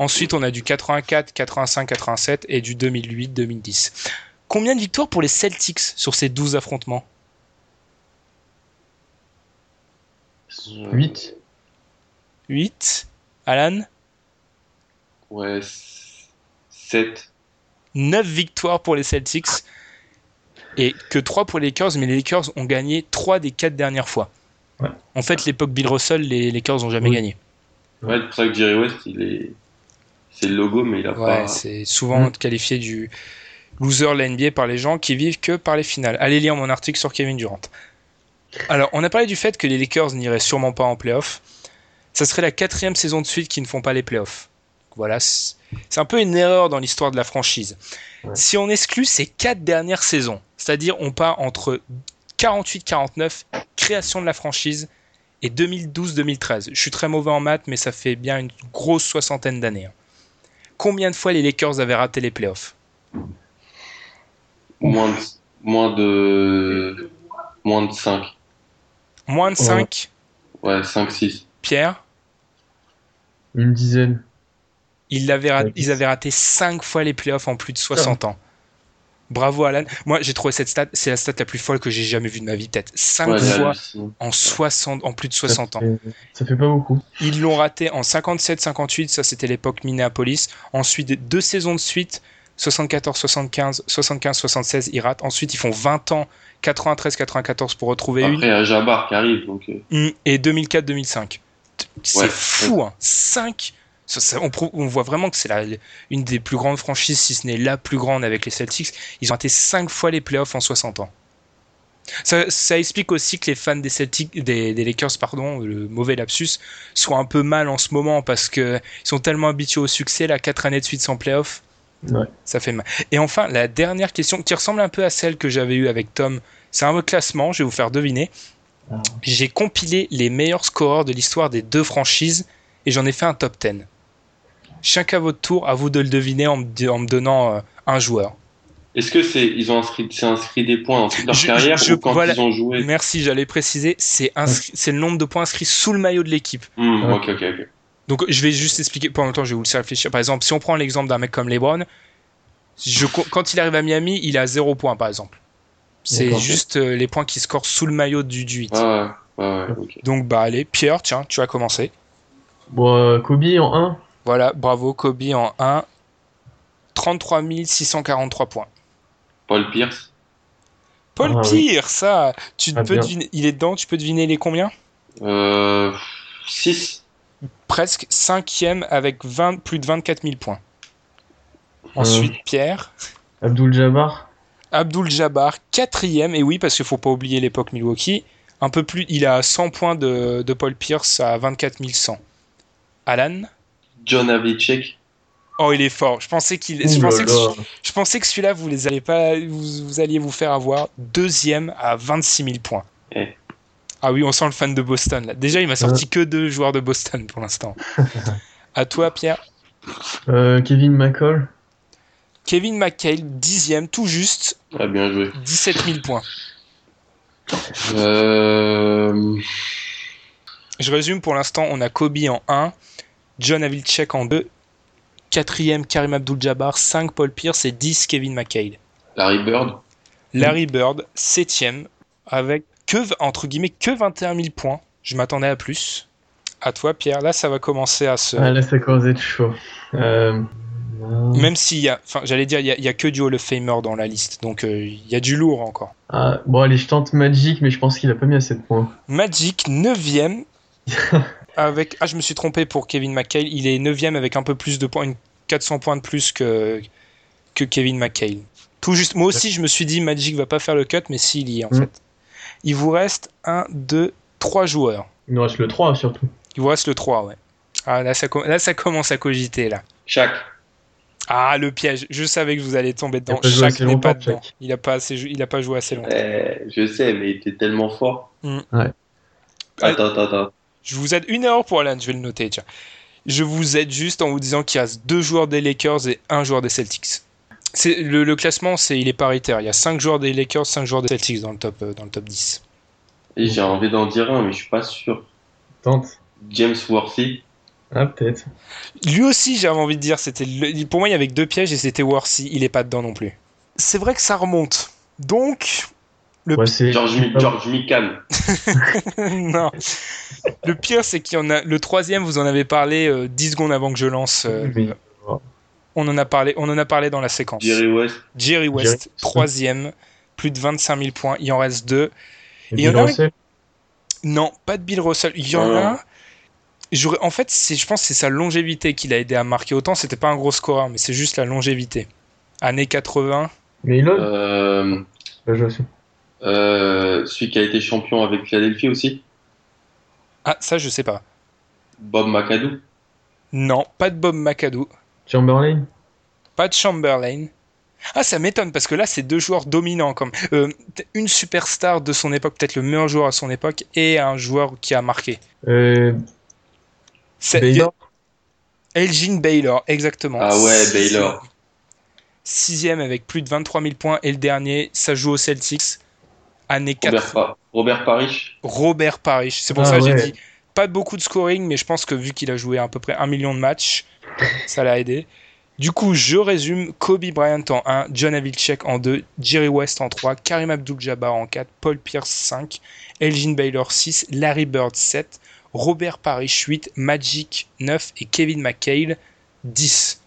Ensuite, on a du 84, 85, 87 et du 2008, 2010. Combien de victoires pour les Celtics sur ces 12 affrontements? 8. 8. Alan? Ouais, 7. 9 victoires pour les Celtics et que 3 pour les Lakers, mais les Lakers ont gagné 3 des 4 dernières fois. Ouais. En fait, l'époque Bill Russell, les Lakers n'ont jamais Oui. gagné. Ouais, c'est pour ça que Jerry West, il est. C'est le logo, mais il a Ouais, pas. c'est souvent Mm. qualifié du loser de la NBA par les gens qui vivent que par les finales. Allez lire mon article sur Kevin Durant. Alors, on a parlé du fait que les Lakers n'iraient sûrement pas en playoff. Ça serait la quatrième saison de suite qui ne font pas les playoffs. Voilà, c'est c'est un peu une erreur dans l'histoire de la franchise. Ouais. Si on exclut ces quatre dernières saisons, c'est-à-dire on part entre 48-49, création de la franchise, et 2012-2013. Je suis très mauvais en maths, mais ça fait bien une grosse soixantaine d'années. hein. Combien de fois les Lakers avaient raté les playoffs Moins de. Moins de. Moins de 5. Moins de 5, Ouais, 5, 6. Pierre Une dizaine. ils avaient, raté, Ouais. ils avaient raté 5 fois les playoffs en plus de 60 ans. Bravo Alan. Moi j'ai trouvé cette stat, c'est la stat la plus folle que j'ai jamais vue de ma vie, peut-être 5 Ouais, fois en 60, en plus de 60 ça ans. fait, ça fait pas beaucoup. Ils l'ont raté en 57-58, ça c'était l'époque Minneapolis. Ensuite, deux saisons de suite, 74-75, 75-76, ils ratent. Ensuite, ils font 20 ans, 93-94 pour retrouver Après, il y a Jabbar qui arrive, donc euh, une. Mm, Et 2004-2005. C'est Ouais. fou, hein. 5 ça, ça- on, voit vraiment que c'est la- une des plus grandes franchises, si ce n'est la plus grande avec les Celtics. Ils ont été 5 fois les playoffs en 60 ans. Ça, ça explique aussi que les fans des Celtics, des, des Lakers, pardon, le mauvais lapsus, soient un peu mal en ce moment parce que ils sont tellement habitués au succès, là, 4 années de suite sans playoffs. Ouais. Ça fait mal. Et enfin, la dernière question qui ressemble un peu à celle que j'avais eue avec Tom, c'est un classement, je vais vous faire deviner. Ah. J'ai compilé les meilleurs scoreurs de l'histoire des deux franchises et j'en ai fait un top 10. Chacun à votre tour, à vous de le deviner en me, en donnant euh, un joueur. est-ce que c'est ils ont inscrit, c'est inscrit des points dans toute leur Je- carrière je- ou quand voilà. ils ont joué? Merci, j'allais préciser, c'est inscrit- c'est le nombre de points inscrits sous le maillot de l'équipe. Ouais. Ok, ok, ok. Donc je vais juste expliquer, pendant le temps je vais vous le faire réfléchir. Par exemple, si on prend l'exemple d'un mec comme LeBron, je, quand il arrive à Miami, il a 0 points par exemple. C'est juste euh, les points qui scorent sous le maillot du, du 8. Ouais, ouais, ouais, ouais, ok. Donc bah allez, Pierre, tiens, tu as commencé. Bon, euh, Kobe en 1. Voilà, bravo Kobe en 1. 33 643 points. Paul Pierce, Paul Ah oui. Pierre, ça, tu Ah, peux bien. deviner, il est dedans, tu peux deviner les combien? Euh, 6. Presque cinquième avec 20, plus de 24 000 points. Ensuite, Pierre. Abdul Jabbar. Abdul Jabbar, quatrième, et oui, parce qu'il faut pas oublier l'époque Milwaukee. Un peu plus, il a 100 points de, de Paul Pierce à 24 100. Alan? John Havlicek, Oh, il est fort. Je pensais qu'il, je Ouh là pensais que, je pensais que celui-là, vous les allez pas, vous, vous alliez vous faire avoir. Deuxième à 26 000 points. Eh. Ah oui, on sent le fan de Boston là. Déjà, il m'a sorti que deux joueurs de Boston pour l'instant. à toi, Pierre. Euh, Kevin McCall. Kevin McHale, dixième, tout juste, ouais, bien joué. 17 000 points. Euh, Je résume pour l'instant, on a Kobe en 1, John Havlicek en 2, quatrième Karim Abdul-Jabbar, 5 Paul Pierce et 10 Kevin McHale. Larry Bird, Larry Bird, septième, avec que, entre guillemets, que 21 000 points. Je m'attendais à plus. À toi, Pierre. Là, ça va commencer à se. Ah, là, ça commence à être chaud. Euh. Même s'il y a. Enfin, j'allais dire, il y a, il y a que du Hall of Famer dans la liste. Donc, euh, il y a du lourd encore. Ah, bon, allez, je tente Magic, mais je pense qu'il a pas mis assez de points. Magic, 9ème. avec. Ah, je me suis trompé pour Kevin McHale. Il est 9ème avec un peu plus de points, une 400 points de plus que, que Kevin McHale. Tout juste. Moi aussi, je me suis dit, Magic va pas faire le cut, mais s'il y est, en Mm. fait. Il vous reste 1, 2, 3 joueurs. Il nous reste le 3 surtout. Il vous reste le 3, ouais. Ah, là, ça, com- là, ça commence à cogiter, là. Shaq, Ah, le piège. Je savais que vous allez tomber dedans. Il a pas joué Shaq assez n'est pas longtemps, dedans. Il a pas, assez il a pas joué assez longtemps. Eh, je sais, mais il était tellement fort. Ouais. Attends, attends, attends. Je vous aide une heure pour Alan, je vais le noter, tiens. Je vous aide juste en vous disant qu'il reste deux joueurs des Lakers et un joueur des Celtics. C'est, le, le classement, c'est, il est paritaire. Il y a 5 joueurs des Lakers, 5 joueurs des Celtics dans le top, euh, dans le top 10. Et j'ai envie d'en dire un, mais je suis pas sûr. Tente. James Worthy, Ah, peut-être. Lui aussi, j'avais envie de dire, c'était le- pour moi, il y avait que deux pièges et c'était Worthy. Il est pas dedans non plus. C'est vrai que ça remonte. Donc, le Ouais, c'est. George, Mi- George Mikan. non. Le pire, c'est qu'il y en a. Le troisième, vous en avez parlé euh, 10 secondes avant que je lance. euh, Oui. on, en a parlé, on en a parlé dans la séquence. Jerry West, Jerry West, Jerry troisième, plus de 25 000 points. Il en reste deux. Et il y en Bill a un- Russell. Non, pas de Bill Russell. Il y en Ah. a. j'aurais- En fait, c'est, je pense que c'est sa longévité qui l'a aidé à marquer autant. C'était pas un gros scoreur, mais c'est juste la longévité. Années 80. Mais il a euh, pas joué aussi. Euh, celui qui a été champion avec Philadelphie aussi, Ah, ça, je sais pas. Bob McAdoo. Non, pas de Bob McAdoo. Chamberlain? Pas de Chamberlain. Ah, ça m'étonne parce que là, c'est deux joueurs dominants. Comme euh, une superstar de son époque, peut-être le meilleur joueur à son époque, et un joueur qui a marqué. Euh, C'est Baylor? Elgin Baylor, exactement. Ah ouais, Sixième- Baylor. Sixième avec plus de 23 000 points, et le dernier, ça joue au Celtics. Année 4. Robert, Pa- Robert Parrish. Robert Parrish. C'est pour Ah ça que j'ai dit pas beaucoup de scoring, mais je pense que vu qu'il a joué à peu près un million de matchs, ça l'a aidé. Du coup, je résume Kobe Bryant en 1, John Havlicek en 2, Jerry West en 3, Karim Abdul-Jabbar en 4, Paul Pierce 5, Elgin Baylor 6, Larry Bird 7, Robert Parrish 8, Magic 9 et Kevin McHale 10.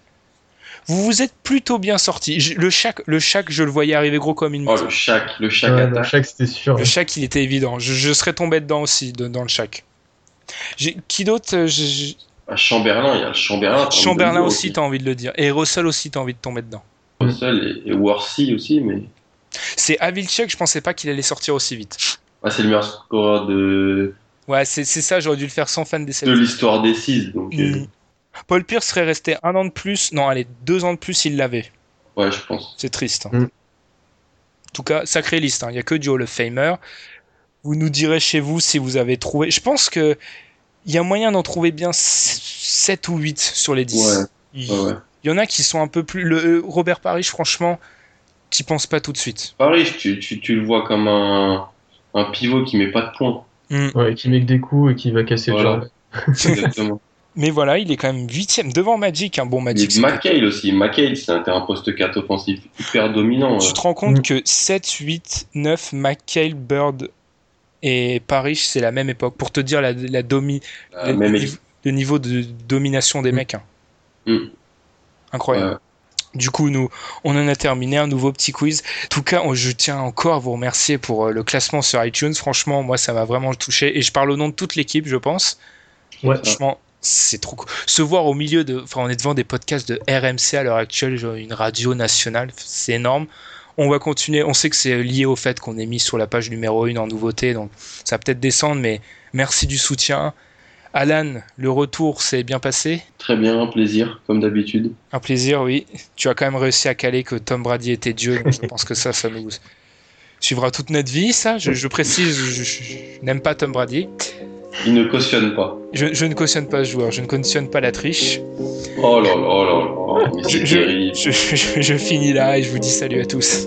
Vous vous êtes plutôt bien sortis. Je- Le Shaq, le Shaq, je le voyais arriver gros comme une Oh, le Shaq, le Shaq Ouais, le Shaq, c'était sûr. Le Shaq, il était évident. Je, je serais tombé dedans aussi, de- dans le. J'ai- Qui d'autre euh, j'ai- Ah, Chamberlain, il y a le Chamberlain. de Chamberlain aussi, t'as envie de le dire. Et Russell aussi, t'as envie de tomber dedans. Russell et, et Worthy aussi, mais C'est Havlicek, je pensais pas qu'il allait sortir aussi vite. ah, c'est le meilleur scoreur de, Ouais, c'est c'est ça, j'aurais dû le faire sans fan des de Celtics. l'histoire des six. Donc, euh, Mm. Paul Pierce serait resté un an de plus. Non, allez, deux ans de plus, il l'avait. ouais, je pense. C'est triste. hein. Mm. En tout cas, sacrée liste. hein. Il n'y a que du Hall of Famer. Vous nous direz chez vous si vous avez trouvé. Je pense que il y a moyen d'en trouver bien 7 ou 8 sur les 10. Ouais, il, ouais, ouais. il y en a qui sont un peu plus. Le euh, Robert Parrish, franchement, qui pense pas tout de suite. Paris, tu, tu, tu le vois comme un, un pivot qui met pas de points. Ouais, qui met que des coups et qui va casser Voilà. le jeu. Exactement. Mais voilà, il est quand même huitième devant Magic. Un bon Magic. McHale aussi. McHale, c'est un, poste 4 offensif hyper dominant. Tu euh. te rends compte Mm. que 7, 8, 9, McHale, Bird et Parrish, c'est la même époque. Pour te dire la, la domi, le, même le équipe. niveau, le niveau de domination des Mm. mecs. hein. Mm. Incroyable. Ouais. Du coup, nous, on en a terminé un nouveau petit quiz. En tout cas, je tiens encore à vous remercier pour euh, le classement sur iTunes. Franchement, moi, ça m'a vraiment touché. Et je parle au nom de toute l'équipe, je pense. Ouais. Franchement, c'est trop cool. Se voir au milieu de. Enfin, on est devant des podcasts de RMC à l'heure actuelle, genre une radio nationale. C'est énorme. On va continuer. On sait que c'est lié au fait qu'on est mis sur la page numéro 1 en nouveauté. Donc, ça va peut-être descendre, mais merci du soutien. Alan, le retour s'est bien passé? Très bien, un plaisir, comme d'habitude. Un plaisir, oui. Tu as quand même réussi à caler que Tom Brady était Dieu. donc je pense que ça, ça nous suivra toute notre vie, ça. Je, je précise, je, je- je n'aime pas Tom Brady. Il ne cautionne pas. Je, je ne cautionne pas ce joueur, je ne cautionne pas la triche. Oh là là là là, mais je- je- je finis là et je vous dis salut à tous.